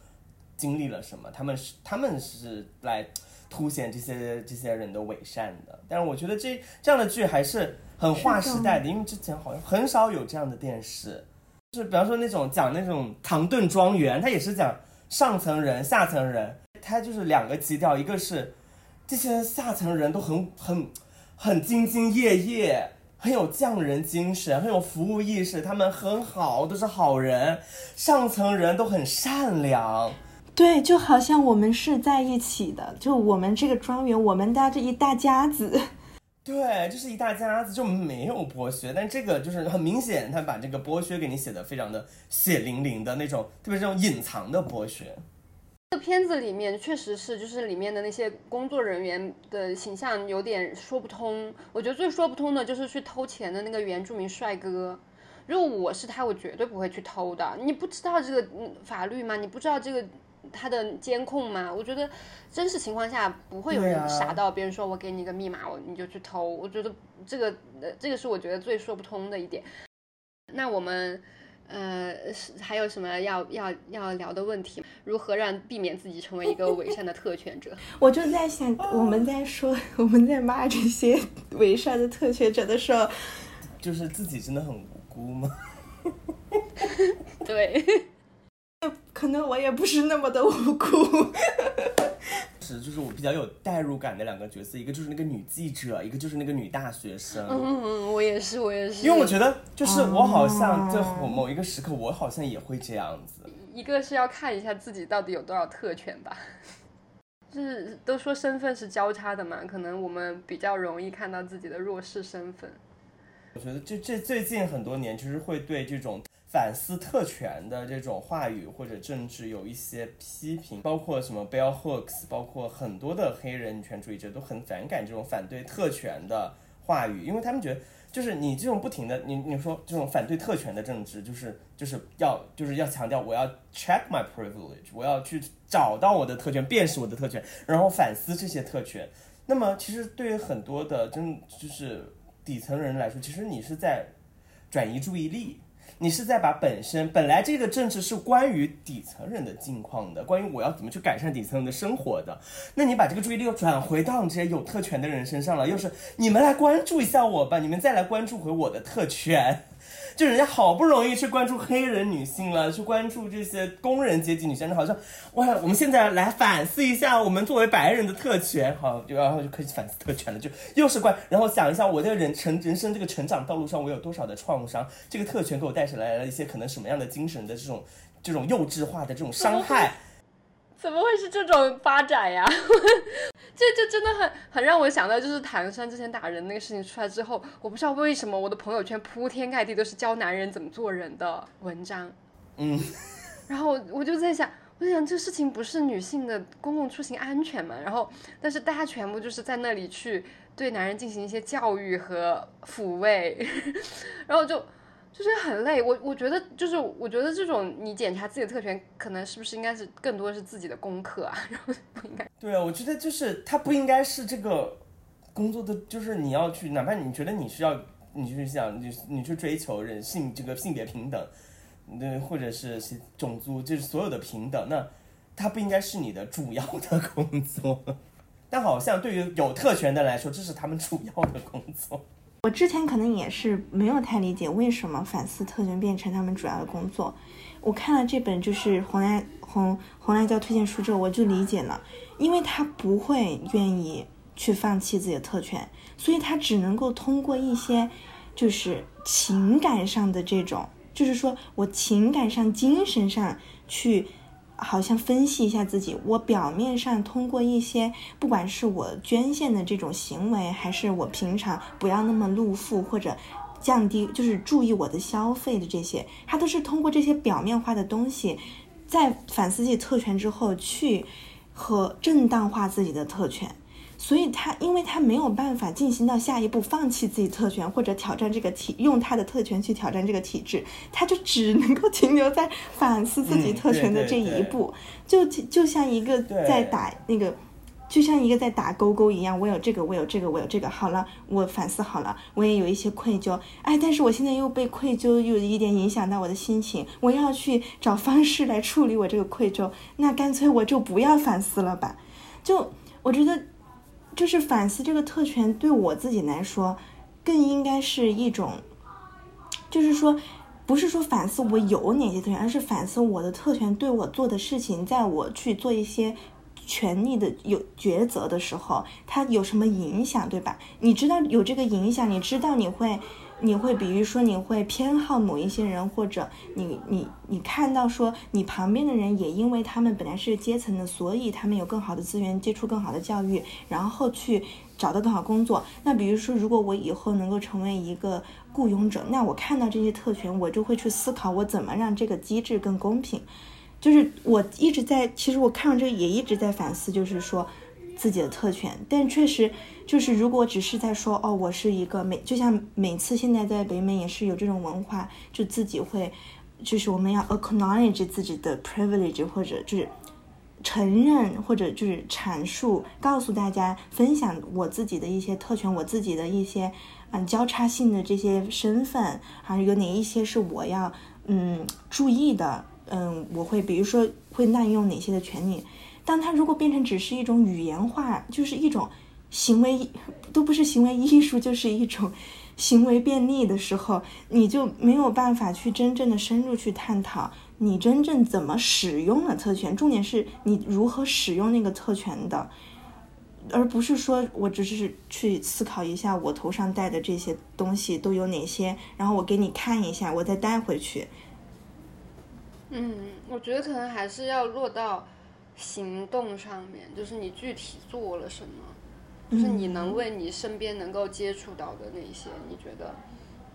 经历了什么，他们是他们是来凸显这些这些人的伪善的。但是我觉得这这样的剧还是很划时代的，因为之前好像很少有这样的电视。就是比方说那种讲那种唐顿庄园，它也是讲上层人、下层人，它就是两个基调，一个是这些下层人都很很很兢兢业业，很有匠人精神，很有服务意识，他们很好，都是好人，上层人都很善良。对，就好像我们是在一起的，就我们这个庄园，我们家这一大家子。对，就是一大家子就没有剥削，但这个就是很明显，他把这个剥削给你写的非常的血淋淋的那种，特别这种隐藏的剥削。这片子里面确实是，就是里面的那些工作人员的形象有点说不通。我觉得最说不通的就是去偷钱的那个原住民帅哥。如果我是他，我绝对不会去偷的。你不知道这个法律吗？你不知道这个。他的监控嘛，我觉得真实情况下不会有人傻到别人说我给你个密码，我你就去偷。我觉得这个呃，这个是我觉得最说不通的一点。那我们呃还有什么要要要聊的问题？如何让避免自己成为一个伪善的特权者？(laughs) 我就在想，我们在说我们在骂这些伪善的特权者的时候，就是自己真的很无辜吗？(laughs) 对。可能我也不是那么的无辜，(laughs) 是就是我比较有代入感的两个角色，一个就是那个女记者，一个就是那个女大学生。嗯嗯，我也是，我也是。因为我觉得，就是我好像在某一个时刻，我好像也会这样子。一个是要看一下自己到底有多少特权吧，就是都说身份是交叉的嘛，可能我们比较容易看到自己的弱势身份。我觉得这这最近很多年，其实会对这种。反思特权的这种话语或者政治有一些批评，包括什么 Bell Hooks，包括很多的黑人女权主义者都很反感这种反对特权的话语，因为他们觉得就是你这种不停的你你说这种反对特权的政治，就是就是要就是要强调我要 check my privilege，我要去找到我的特权，辨识我的特权，然后反思这些特权。那么其实对于很多的真就是底层人来说，其实你是在转移注意力。你是在把本身本来这个政治是关于底层人的境况的，关于我要怎么去改善底层人的生活的，那你把这个注意力又转回到你这些有特权的人身上了，又是你们来关注一下我吧，你们再来关注回我的特权。就人家好不容易去关注黑人女性了，去关注这些工人阶级女性，好像哇，我们现在来反思一下我们作为白人的特权，好，然后就可以反思特权了，就又是关，然后想一下我在人成人生这个成长道路上我有多少的创伤，这个特权给我带上来了一些可能什么样的精神的这种这种幼稚化的这种伤害。怎么会是这种发展呀？(laughs) 这这真的很很让我想到，就是唐山之前打人那个事情出来之后，我不知道为什么我的朋友圈铺天盖地都是教男人怎么做人的文章。嗯，然后我就在想，我在想这事情不是女性的公共出行安全嘛？然后，但是大家全部就是在那里去对男人进行一些教育和抚慰，(laughs) 然后就。就是很累，我我觉得就是我觉得这种你检查自己的特权，可能是不是应该是更多是自己的功课啊？然后不应该。对啊，我觉得就是它不应该是这个工作的，就是你要去，哪怕你觉得你是要，你去想你你去追求人性这个性别平等，对，或者是种族就是所有的平等，那它不应该是你的主要的工作。(laughs) 但好像对于有特权的来说，这是他们主要的工作。我之前可能也是没有太理解为什么反思特权变成他们主要的工作。我看了这本就是红蓝红红蓝椒推荐书之后，我就理解了，因为他不会愿意去放弃自己的特权，所以他只能够通过一些就是情感上的这种，就是说我情感上、精神上去。好像分析一下自己，我表面上通过一些，不管是我捐献的这种行为，还是我平常不要那么露富或者降低，就是注意我的消费的这些，他都是通过这些表面化的东西，在反思自己特权之后，去和正当化自己的特权。所以他因为他没有办法进行到下一步，放弃自己特权或者挑战这个体，用他的特权去挑战这个体制，他就只能够 (laughs) 停留在反思自己特权的这一步，就就像一个在打那个。就像一个在打勾勾一样，我有这个，我有这个，我有这个。好了，我反思好了，我也有一些愧疚。哎，但是我现在又被愧疚又有一点影响到我的心情，我要去找方式来处理我这个愧疚。那干脆我就不要反思了吧。就我觉得，就是反思这个特权对我自己来说，更应该是一种，就是说，不是说反思我有哪些特权，而是反思我的特权对我做的事情，在我去做一些。权利的有抉择的时候，它有什么影响，对吧？你知道有这个影响，你知道你会，你会，比如说你会偏好某一些人，或者你你你看到说你旁边的人也因为他们本来是阶层的，所以他们有更好的资源，接触更好的教育，然后去找到更好工作。那比如说，如果我以后能够成为一个雇佣者，那我看到这些特权，我就会去思考我怎么让这个机制更公平。就是我一直在，其实我看到这个也一直在反思，就是说自己的特权。但确实，就是如果只是在说哦，我是一个每，就像每次现在在北美也是有这种文化，就自己会，就是我们要 acknowledge 自己的 privilege，或者就是承认或者就是阐述，告诉大家分享我自己的一些特权，我自己的一些嗯交叉性的这些身份，还有有哪一些是我要嗯注意的。嗯，我会比如说会滥用哪些的权利？当它如果变成只是一种语言化，就是一种行为，都不是行为艺术，就是一种行为便利的时候，你就没有办法去真正的深入去探讨你真正怎么使用了特权。重点是你如何使用那个特权的，而不是说我只是去思考一下我头上戴的这些东西都有哪些，然后我给你看一下，我再带回去。嗯，我觉得可能还是要落到行动上面，就是你具体做了什么，就是你能为你身边能够接触到的那些，你觉得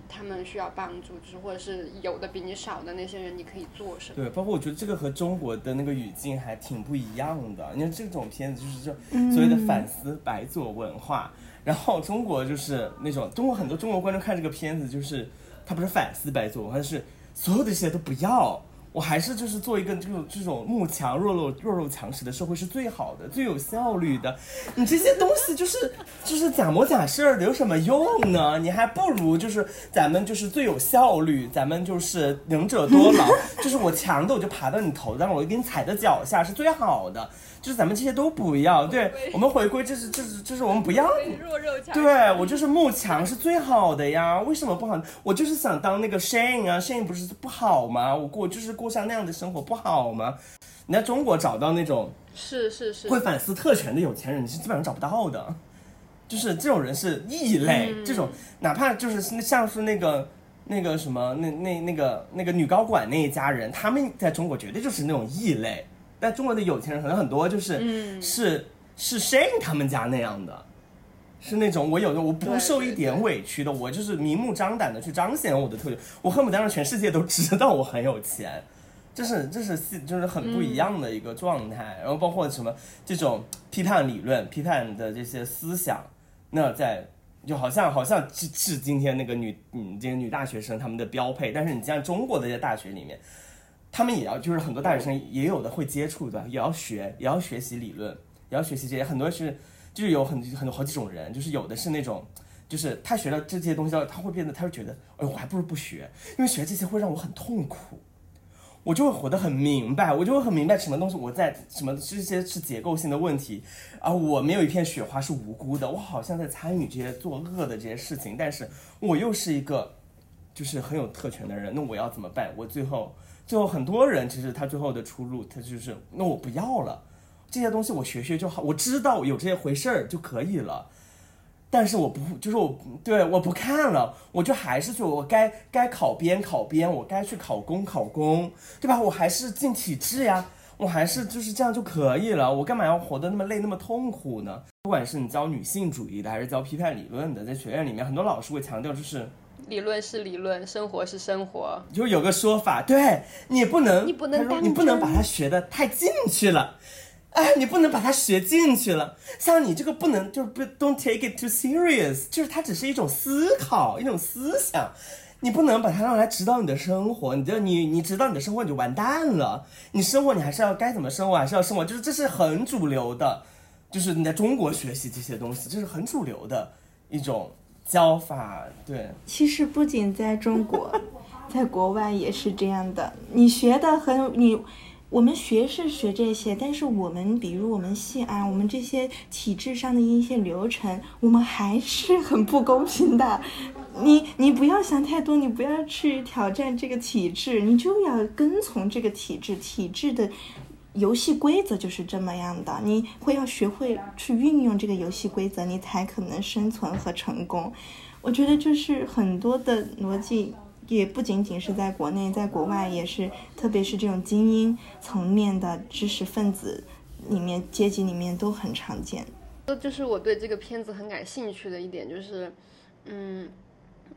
他们需要帮助，就是或者是有的比你少的那些人，你可以做什么？对，包括我觉得这个和中国的那个语境还挺不一样的。你看这种片子就是这所谓的反思白左文化，然后中国就是那种中国很多中国观众看这个片子，就是他不是反思白左文化，是所有的这些都不要。我还是就是做一个这种这种慕强弱弱弱肉强食的社会是最好的最有效率的，你这些东西就是就是假模假式的有什么用呢？你还不如就是咱们就是最有效率，咱们就是能者多劳，(laughs) 就是我强的我就爬到你头上，我就给你踩在脚下是最好的。就是咱们这些都不要，对我们回归，这是这是这是我们不要。对我就是慕强是最好的呀，为什么不好？我就是想当那个 Shane 啊，Shane 不是不好吗？我过就是过上那样的生活不好吗？你在中国找到那种是是是会反思特权的有钱人，你是基本上找不到的，就是这种人是异类。这种哪怕就是像是那个那个什么那那那个那个女高管那一家人，他们在中国绝对就是那种异类。但中国的有钱人可能很多，就是是是 Shane 他们家那样的，是那种我有的我不受一点委屈的，我就是明目张胆的去彰显我的特权，我恨不得让全世界都知道我很有钱，这是这是就是很不一样的一个状态。然后包括什么这种批判理论、批判的这些思想，那在就好像好像是是今天那个女嗯这些女大学生他们的标配，但是你像中国的这些大学里面。他们也要，就是很多大学生也有的会接触的，也要学，也要学习理论，也要学习这些。很多是，就是有很很多好几种人，就是有的是那种，就是他学了这些东西，他会变得，他会觉得，哎，我还不如不学，因为学这些会让我很痛苦，我就会活得很明白，我就会很明白什么东西我在什么这些是结构性的问题，而我没有一片雪花是无辜的，我好像在参与这些作恶的这些事情，但是我又是一个，就是很有特权的人，那我要怎么办？我最后。最后很多人其实他最后的出路，他就是那我不要了，这些东西我学学就好，我知道有这些回事儿就可以了。但是我不就是我对我不看了，我就还是说我该该考编考编，我该去考公考公，对吧？我还是进体制呀，我还是就是这样就可以了。我干嘛要活得那么累那么痛苦呢？不管是你教女性主义的，还是教批判理论的，在学院里面很多老师会强调就是。理论是理论，生活是生活。就有个说法，对你不能，你不能，你不能把它学的太进去了。哎，你不能把它学进去了。像你这个不能，就是不 don't take it too serious，就是它只是一种思考，一种思想，你不能把它用来指导你的生活。你就你你指导你的生活你就完蛋了。你生活你还是要该怎么生活还是要生活，就是这是很主流的，就是你在中国学习这些东西，这是很主流的一种教法。对，其实不仅在中国，(laughs) 在国外也是这样的。你学的很你。我们学是学这些，但是我们比如我们西安，我们这些体制上的一些流程，我们还是很不公平的。你你不要想太多，你不要去挑战这个体制，你就要跟从这个体制，体制的游戏规则就是这么样的。你会要学会去运用这个游戏规则，你才可能生存和成功。我觉得就是很多的逻辑。也不仅仅是在国内，在国外也是，特别是这种精英层面的知识分子里面、阶级里面都很常见。这就是我对这个片子很感兴趣的一点，就是，嗯，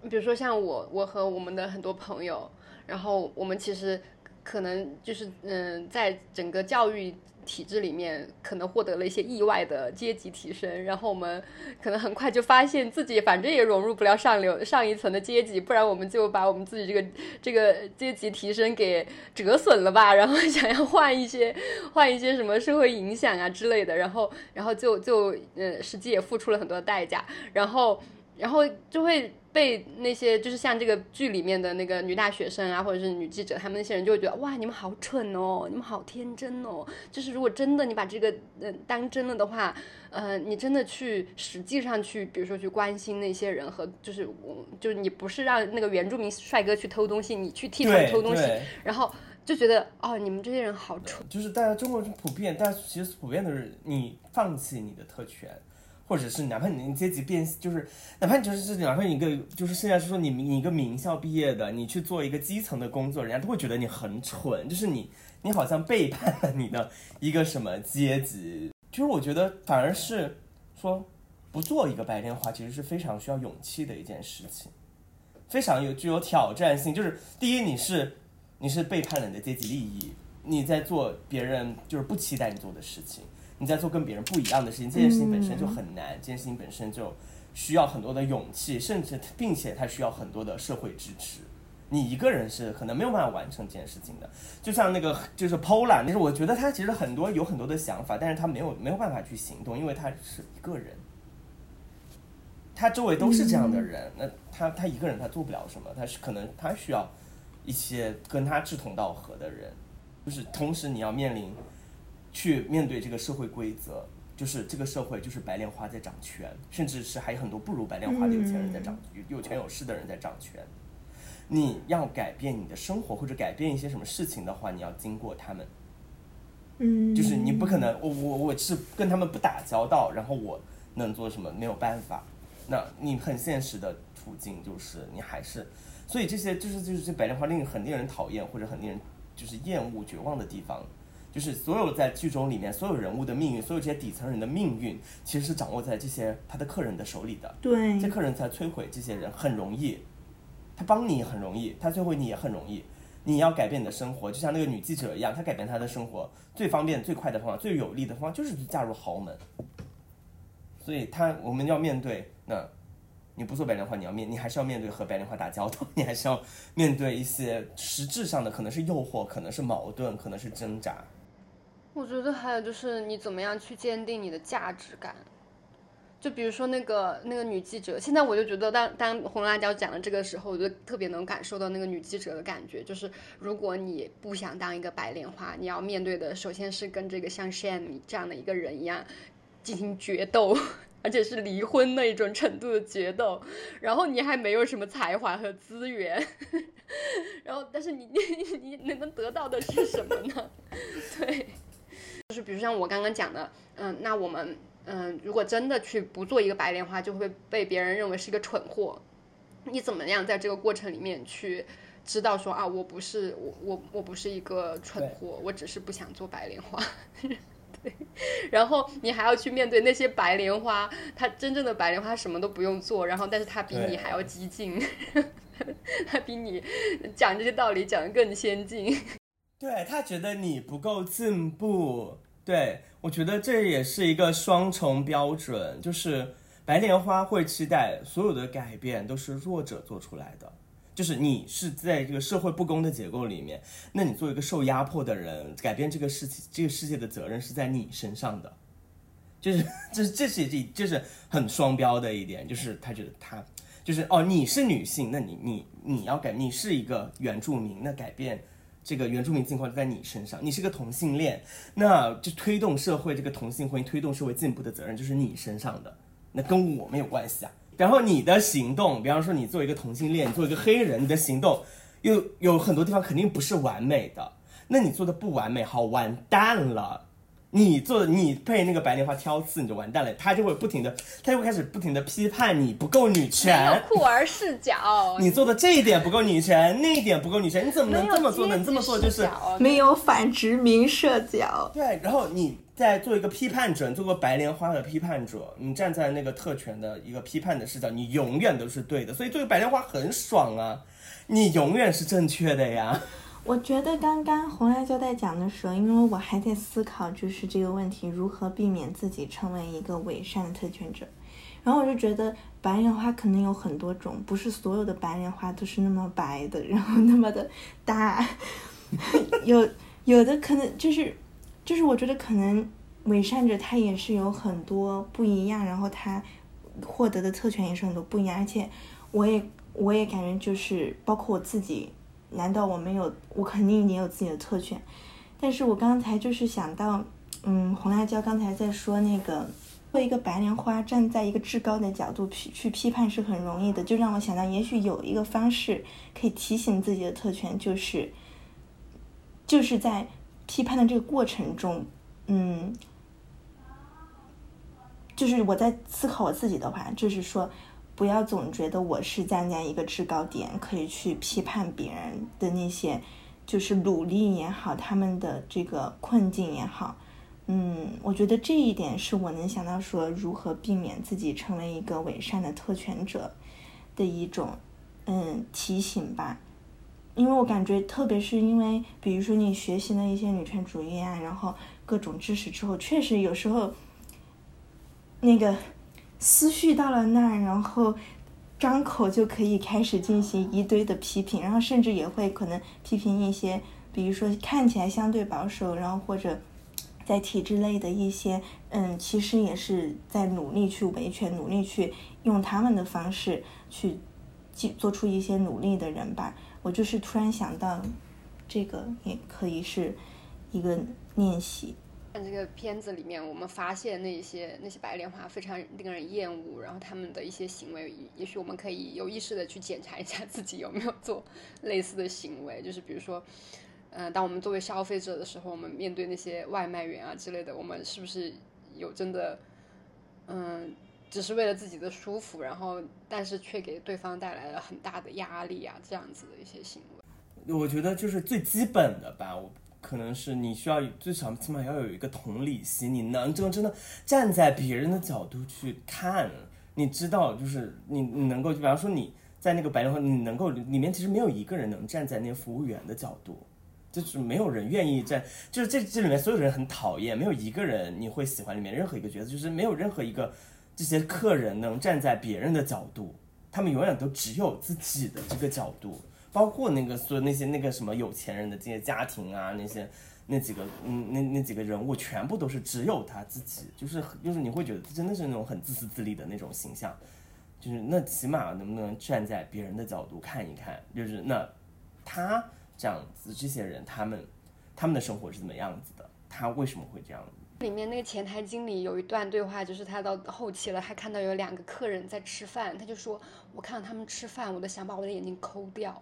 比如说像我，我和我们的很多朋友，然后我们其实可能就是，嗯，在整个教育。体制里面可能获得了一些意外的阶级提升，然后我们可能很快就发现自己反正也融入不了上流上一层的阶级，不然我们就把我们自己这个这个阶级提升给折损了吧，然后 (laughs) 想要换一些换一些什么社会影响啊之类的，然后然后就就嗯实际也付出了很多代价，然后然后就会。被那些就是像这个剧里面的那个女大学生啊，或者是女记者，他们那些人就会觉得哇，你们好蠢哦，你们好天真哦。就是如果真的你把这个嗯当真了的话，呃，你真的去实际上去，比如说去关心那些人和就是我就是你不是让那个原住民帅哥去偷东西，你去替他们偷东西，然后就觉得哦，你们这些人好蠢。就是大家中国人普遍，大家其实普遍都是你放弃你的特权。或者是哪怕你阶级变，就是哪怕你就是哪怕你一个就是现在是说你你一个名校毕业的，你去做一个基层的工作，人家都会觉得你很蠢，就是你你好像背叛了你的一个什么阶级。就是我觉得反而是说不做一个白莲花，其实是非常需要勇气的一件事情，非常有具有挑战性。就是第一，你是你是背叛了你的阶级利益，你在做别人就是不期待你做的事情。你在做跟别人不一样的事情，这件事情本身就很难，这件事情本身就需要很多的勇气，甚至并且它需要很多的社会支持。你一个人是可能没有办法完成这件事情的。就像那个就是 Pola，就是我觉得他其实很多有很多的想法，但是他没有没有办法去行动，因为他是一个人，他周围都是这样的人，那他他一个人他做不了什么，他是可能他需要一些跟他志同道合的人，就是同时你要面临。去面对这个社会规则，就是这个社会就是白莲花在掌权，甚至是还有很多不如白莲花的有钱人在掌有有权有势的人在掌权。你要改变你的生活或者改变一些什么事情的话，你要经过他们。嗯，就是你不可能，我我我是跟他们不打交道，然后我能做什么？没有办法。那你很现实的途径就是你还是，所以这些就是就是这白莲花令很令人讨厌或者很令人就是厌恶绝望的地方。就是所有在剧中里面所有人物的命运，所有这些底层人的命运，其实是掌握在这些他的客人的手里的。对，这客人才摧毁这些人很容易，他帮你很容易，他摧毁你也很容易。你要改变你的生活，就像那个女记者一样，她改变她的生活最方便、最快的方法、最有利的方法就是嫁入豪门。所以，她我们要面对那，你不做白莲花，你要面，你还是要面对和白莲花打交道，(laughs) 你还是要面对一些实质上的可能是诱惑，可能是矛盾，可能是挣扎。我觉得还有就是你怎么样去坚定你的价值感，就比如说那个那个女记者，现在我就觉得当当红辣椒讲的这个时候，我就特别能感受到那个女记者的感觉，就是如果你不想当一个白莲花，你要面对的首先是跟这个像 Shane 这样的一个人一样进行决斗，而且是离婚那一种程度的决斗，然后你还没有什么才华和资源，(laughs) 然后但是你你你 (laughs) 你能得到的是什么呢？(laughs) 对。就是比如像我刚刚讲的，嗯，那我们，嗯，如果真的去不做一个白莲花，就会被别人认为是一个蠢货。你怎么样在这个过程里面去知道说啊，我不是我我我不是一个蠢货，我只是不想做白莲花。(laughs) 对，然后你还要去面对那些白莲花，他真正的白莲花什么都不用做，然后但是他比你还要激进，(laughs) 他比你讲这些道理讲的更先进。对他觉得你不够进步，对，我觉得这也是一个双重标准，就是白莲花会期待所有的改变都是弱者做出来的，就是你是在这个社会不公的结构里面，那你作为一个受压迫的人，改变这个世这个世界的责任是在你身上的，就是这这是这这是很双标的一点，就是他觉得他就是哦你是女性，那你你你要改，你是一个原住民，那改变。这个原住民境况在你身上，你是个同性恋，那就推动社会这个同性婚姻、推动社会进步的责任就是你身上的，那跟我没有关系啊。然后你的行动，比方说你作为一个同性恋，你作为一个黑人，你的行动又有很多地方肯定不是完美的，那你做的不完美，好完蛋了。你做你被那个白莲花挑刺，你就完蛋了。他就会不停的，他就会开始不停的批判你不够女权，酷儿视角。你做的这一点不够女权，那一点不够女权，你怎么能这么做呢？你这么做就是没有反殖民视角。对，然后你在做一个批判者，做个白莲花的批判者，你站在那个特权的一个批判的视角，你永远都是对的。所以作为白莲花很爽啊，你永远是正确的呀。我觉得刚刚红辣椒在讲的时候，因为我还在思考，就是这个问题如何避免自己成为一个伪善的特权者。然后我就觉得白莲花可能有很多种，不是所有的白莲花都是那么白的，然后那么的大。(laughs) 有有的可能就是，就是我觉得可能伪善者他也是有很多不一样，然后他获得的特权也是很多不一样。而且我也我也感觉就是包括我自己。难道我没有？我肯定也有自己的特权，但是我刚才就是想到，嗯，红辣椒刚才在说那个，做一个白莲花站在一个至高的角度批去批判是很容易的，就让我想到，也许有一个方式可以提醒自己的特权，就是，就是在批判的这个过程中，嗯，就是我在思考我自己的话，就是说。不要总觉得我是站在一个制高点，可以去批判别人的那些，就是努力也好，他们的这个困境也好，嗯，我觉得这一点是我能想到说如何避免自己成为一个伪善的特权者的一种，嗯，提醒吧。因为我感觉，特别是因为，比如说你学习了一些女权主义啊，然后各种知识之后，确实有时候那个。思绪到了那儿，然后张口就可以开始进行一堆的批评，然后甚至也会可能批评一些，比如说看起来相对保守，然后或者在体制内的一些，嗯，其实也是在努力去维权，努力去用他们的方式去做做出一些努力的人吧。我就是突然想到，这个也可以是一个练习。这个片子里面，我们发现那些那些白莲花非常令人厌恶，然后他们的一些行为，也许我们可以有意识的去检查一下自己有没有做 (laughs) 类似的行为。就是比如说，嗯，当我们作为消费者的时候，我们面对那些外卖员啊之类的，我们是不是有真的，嗯，只是为了自己的舒服，然后但是却给对方带来了很大的压力啊，这样子的一些行为。我觉得就是最基本的吧，我。可能是你需要最少起码要有一个同理心，你能真真的站在别人的角度去看，你知道，就是你你能够就，比方说你在那个白莲花，你能够里面其实没有一个人能站在那个服务员的角度，就是没有人愿意站，就是这这里面所有人很讨厌，没有一个人你会喜欢里面任何一个角色，就是没有任何一个这些客人能站在别人的角度，他们永远都只有自己的这个角度。包括那个说那些那个什么有钱人的这些家庭啊，那些那几个嗯那那几个人物全部都是只有他自己，就是就是你会觉得真的是那种很自私自利的那种形象，就是那起码能不能站在别人的角度看一看，就是那他这样子这些人他们他们的生活是怎么样子的，他为什么会这样？里面那个前台经理有一段对话，就是他到后期了，他看到有两个客人在吃饭，他就说我看到他们吃饭，我都想把我的眼睛抠掉。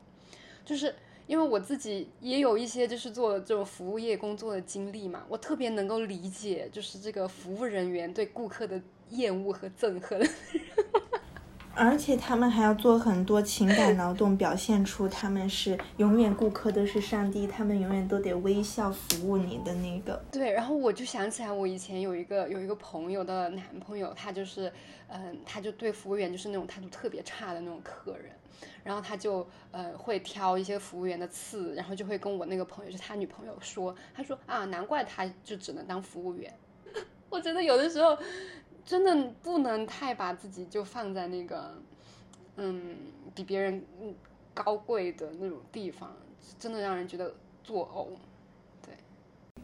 就是因为我自己也有一些就是做这种服务业工作的经历嘛，我特别能够理解，就是这个服务人员对顾客的厌恶和憎恨。而且他们还要做很多情感 (laughs) 劳动，表现出他们是永远顾客都是上帝，他们永远都得微笑服务你的那个。对，然后我就想起来，我以前有一个有一个朋友的男朋友，他就是，嗯，他就对服务员就是那种态度特别差的那种客人，然后他就呃会挑一些服务员的刺，然后就会跟我那个朋友，就他女朋友说，他说啊，难怪他就只能当服务员。(laughs) 我觉得有的时候。真的不能太把自己就放在那个，嗯，比别人高贵的那种地方，真的让人觉得作呕。对，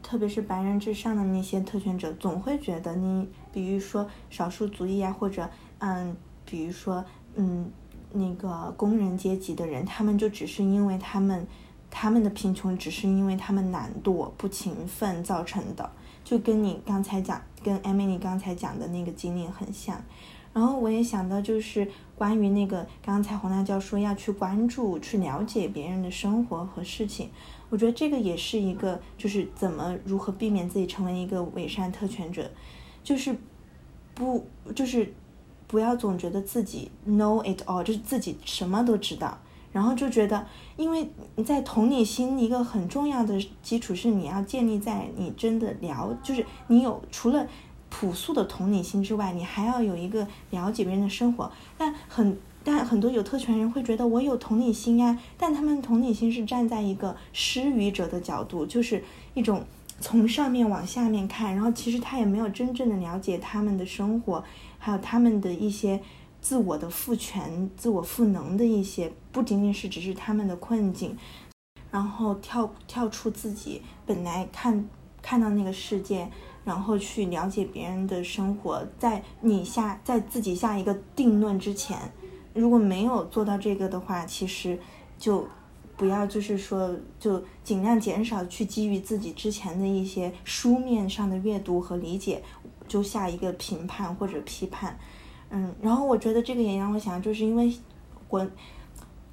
特别是白人至上的那些特权者，总会觉得你，比如说少数族裔啊，或者嗯，比如说嗯，那个工人阶级的人，他们就只是因为他们他们的贫穷，只是因为他们懒惰不勤奋造成的。就跟你刚才讲，跟 Emily 刚才讲的那个经历很像，然后我也想到就是关于那个刚才红辣椒说要去关注、去了解别人的生活和事情，我觉得这个也是一个就是怎么如何避免自己成为一个伪善特权者，就是不就是不要总觉得自己 know it all，就是自己什么都知道。然后就觉得，因为你在同理心一个很重要的基础是你要建立在你真的了，就是你有除了朴素的同理心之外，你还要有一个了解别人的生活。但很但很多有特权人会觉得我有同理心呀，但他们同理心是站在一个施予者的角度，就是一种从上面往下面看，然后其实他也没有真正的了解他们的生活，还有他们的一些。自我的赋权、自我赋能的一些，不仅仅是只是他们的困境，然后跳跳出自己本来看看到那个世界，然后去了解别人的生活，在你下在自己下一个定论之前，如果没有做到这个的话，其实就不要就是说就尽量减少去基于自己之前的一些书面上的阅读和理解，就下一个评判或者批判。嗯，然后我觉得这个也让我想，就是因为我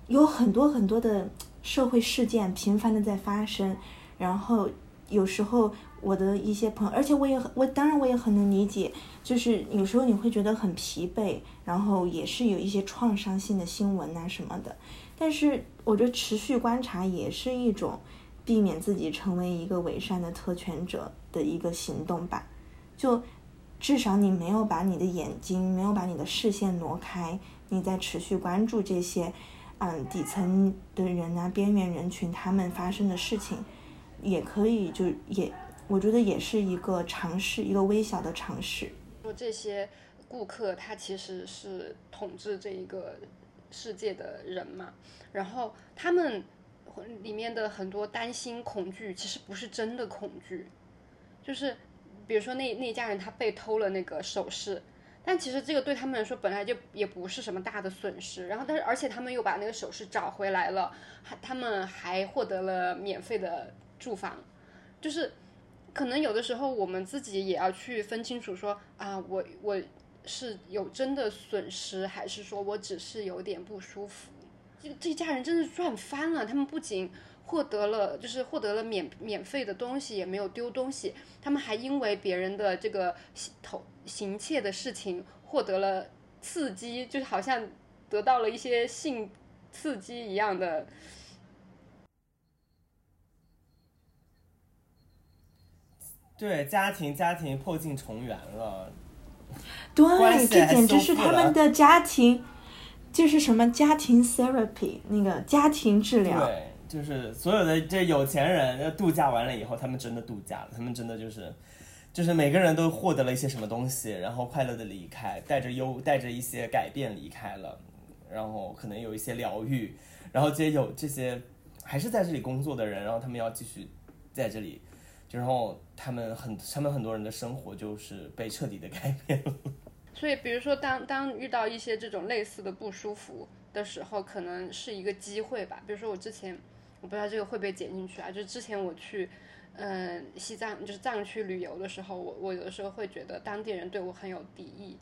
有很多很多的社会事件频繁的在发生，然后有时候我的一些朋友，而且我也我当然我也很能理解，就是有时候你会觉得很疲惫，然后也是有一些创伤性的新闻啊什么的，但是我觉得持续观察也是一种避免自己成为一个伪善的特权者的一个行动吧，就。至少你没有把你的眼睛，没有把你的视线挪开，你在持续关注这些，嗯，底层的人啊，边缘人群他们发生的事情，也可以就也，我觉得也是一个尝试，一个微小的尝试。说这些顾客他其实是统治这一个世界的人嘛，然后他们里面的很多担心、恐惧，其实不是真的恐惧，就是。比如说那那家人他被偷了那个首饰，但其实这个对他们来说本来就也不是什么大的损失。然后，但是而且他们又把那个首饰找回来了，还他们还获得了免费的住房。就是可能有的时候我们自己也要去分清楚，说啊，我我是有真的损失，还是说我只是有点不舒服？这这家人真是赚翻了，他们不仅。获得了就是获得了免免费的东西，也没有丢东西。他们还因为别人的这个偷行窃的事情获得了刺激，就是好像得到了一些性刺激一样的。对，家庭家庭破镜重圆了。对，这简直是他们的家庭，就是什么家庭 therapy 那个家庭治疗。对。就是所有的这有钱人度假完了以后，他们真的度假了，他们真的就是，就是每个人都获得了一些什么东西，然后快乐的离开，带着忧，带着一些改变离开了，然后可能有一些疗愈，然后这些有这些还是在这里工作的人，然后他们要继续在这里，就然后他们很他们很多人的生活就是被彻底的改变了。(laughs) 所以，比如说当当遇到一些这种类似的不舒服的时候，可能是一个机会吧。比如说我之前。我不知道这个会不会剪进去啊？就之前我去，嗯，西藏就是藏区旅游的时候，我我有的时候会觉得当地人对我很有敌意，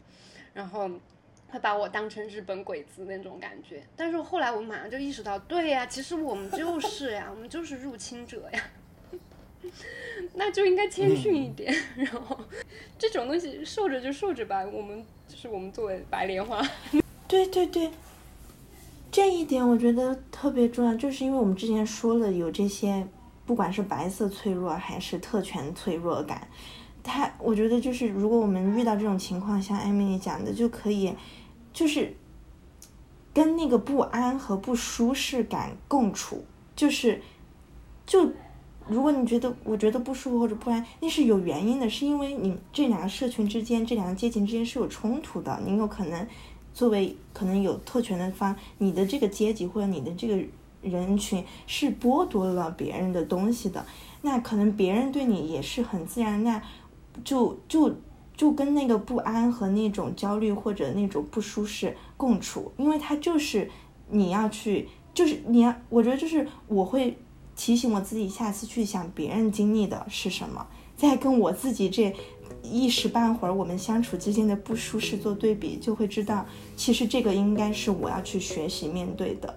然后会把我当成日本鬼子那种感觉。但是后来我马上就意识到，对呀，其实我们就是呀，我们就是入侵者呀，(laughs) 那就应该谦逊一点。然后这种东西受着就受着吧，我们就是我们作为白莲花。对对对，这一点我觉得特别重要，就是因为我们之前说了有这些，不管是白色脆弱还是特权脆弱感，他我觉得就是如果我们遇到这种情况，像艾米丽讲的，就可以就是跟那个不安和不舒适感共处，就是就。如果你觉得我觉得不舒服或者不安，那是有原因的，是因为你这两个社群之间、这两个阶级之间是有冲突的。你有可能作为可能有特权的方，你的这个阶级或者你的这个人群是剥夺了别人的东西的。那可能别人对你也是很自然，那就就就跟那个不安和那种焦虑或者那种不舒适共处，因为它就是你要去，就是你要，我觉得就是我会。提醒我自己，下次去想别人经历的是什么，再跟我自己这一时半会儿我们相处之间的不舒适做对比，就会知道，其实这个应该是我要去学习面对的。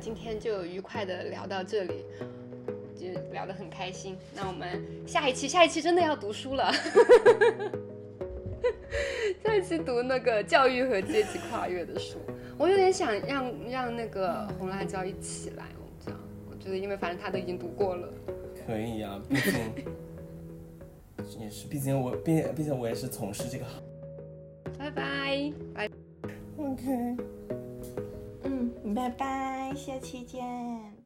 今天就愉快的聊到这里，就聊得很开心。那我们下一期，下一期真的要读书了，(laughs) 下一期读那个教育和阶级跨越的书。我有点想让让那个红辣椒一起来。我这样，我觉得因为反正他都已经读过了，可以啊，毕竟 (laughs) 也是，毕竟我毕毕竟我也是从事这个行。拜拜，拜，OK，嗯，拜拜，下期见。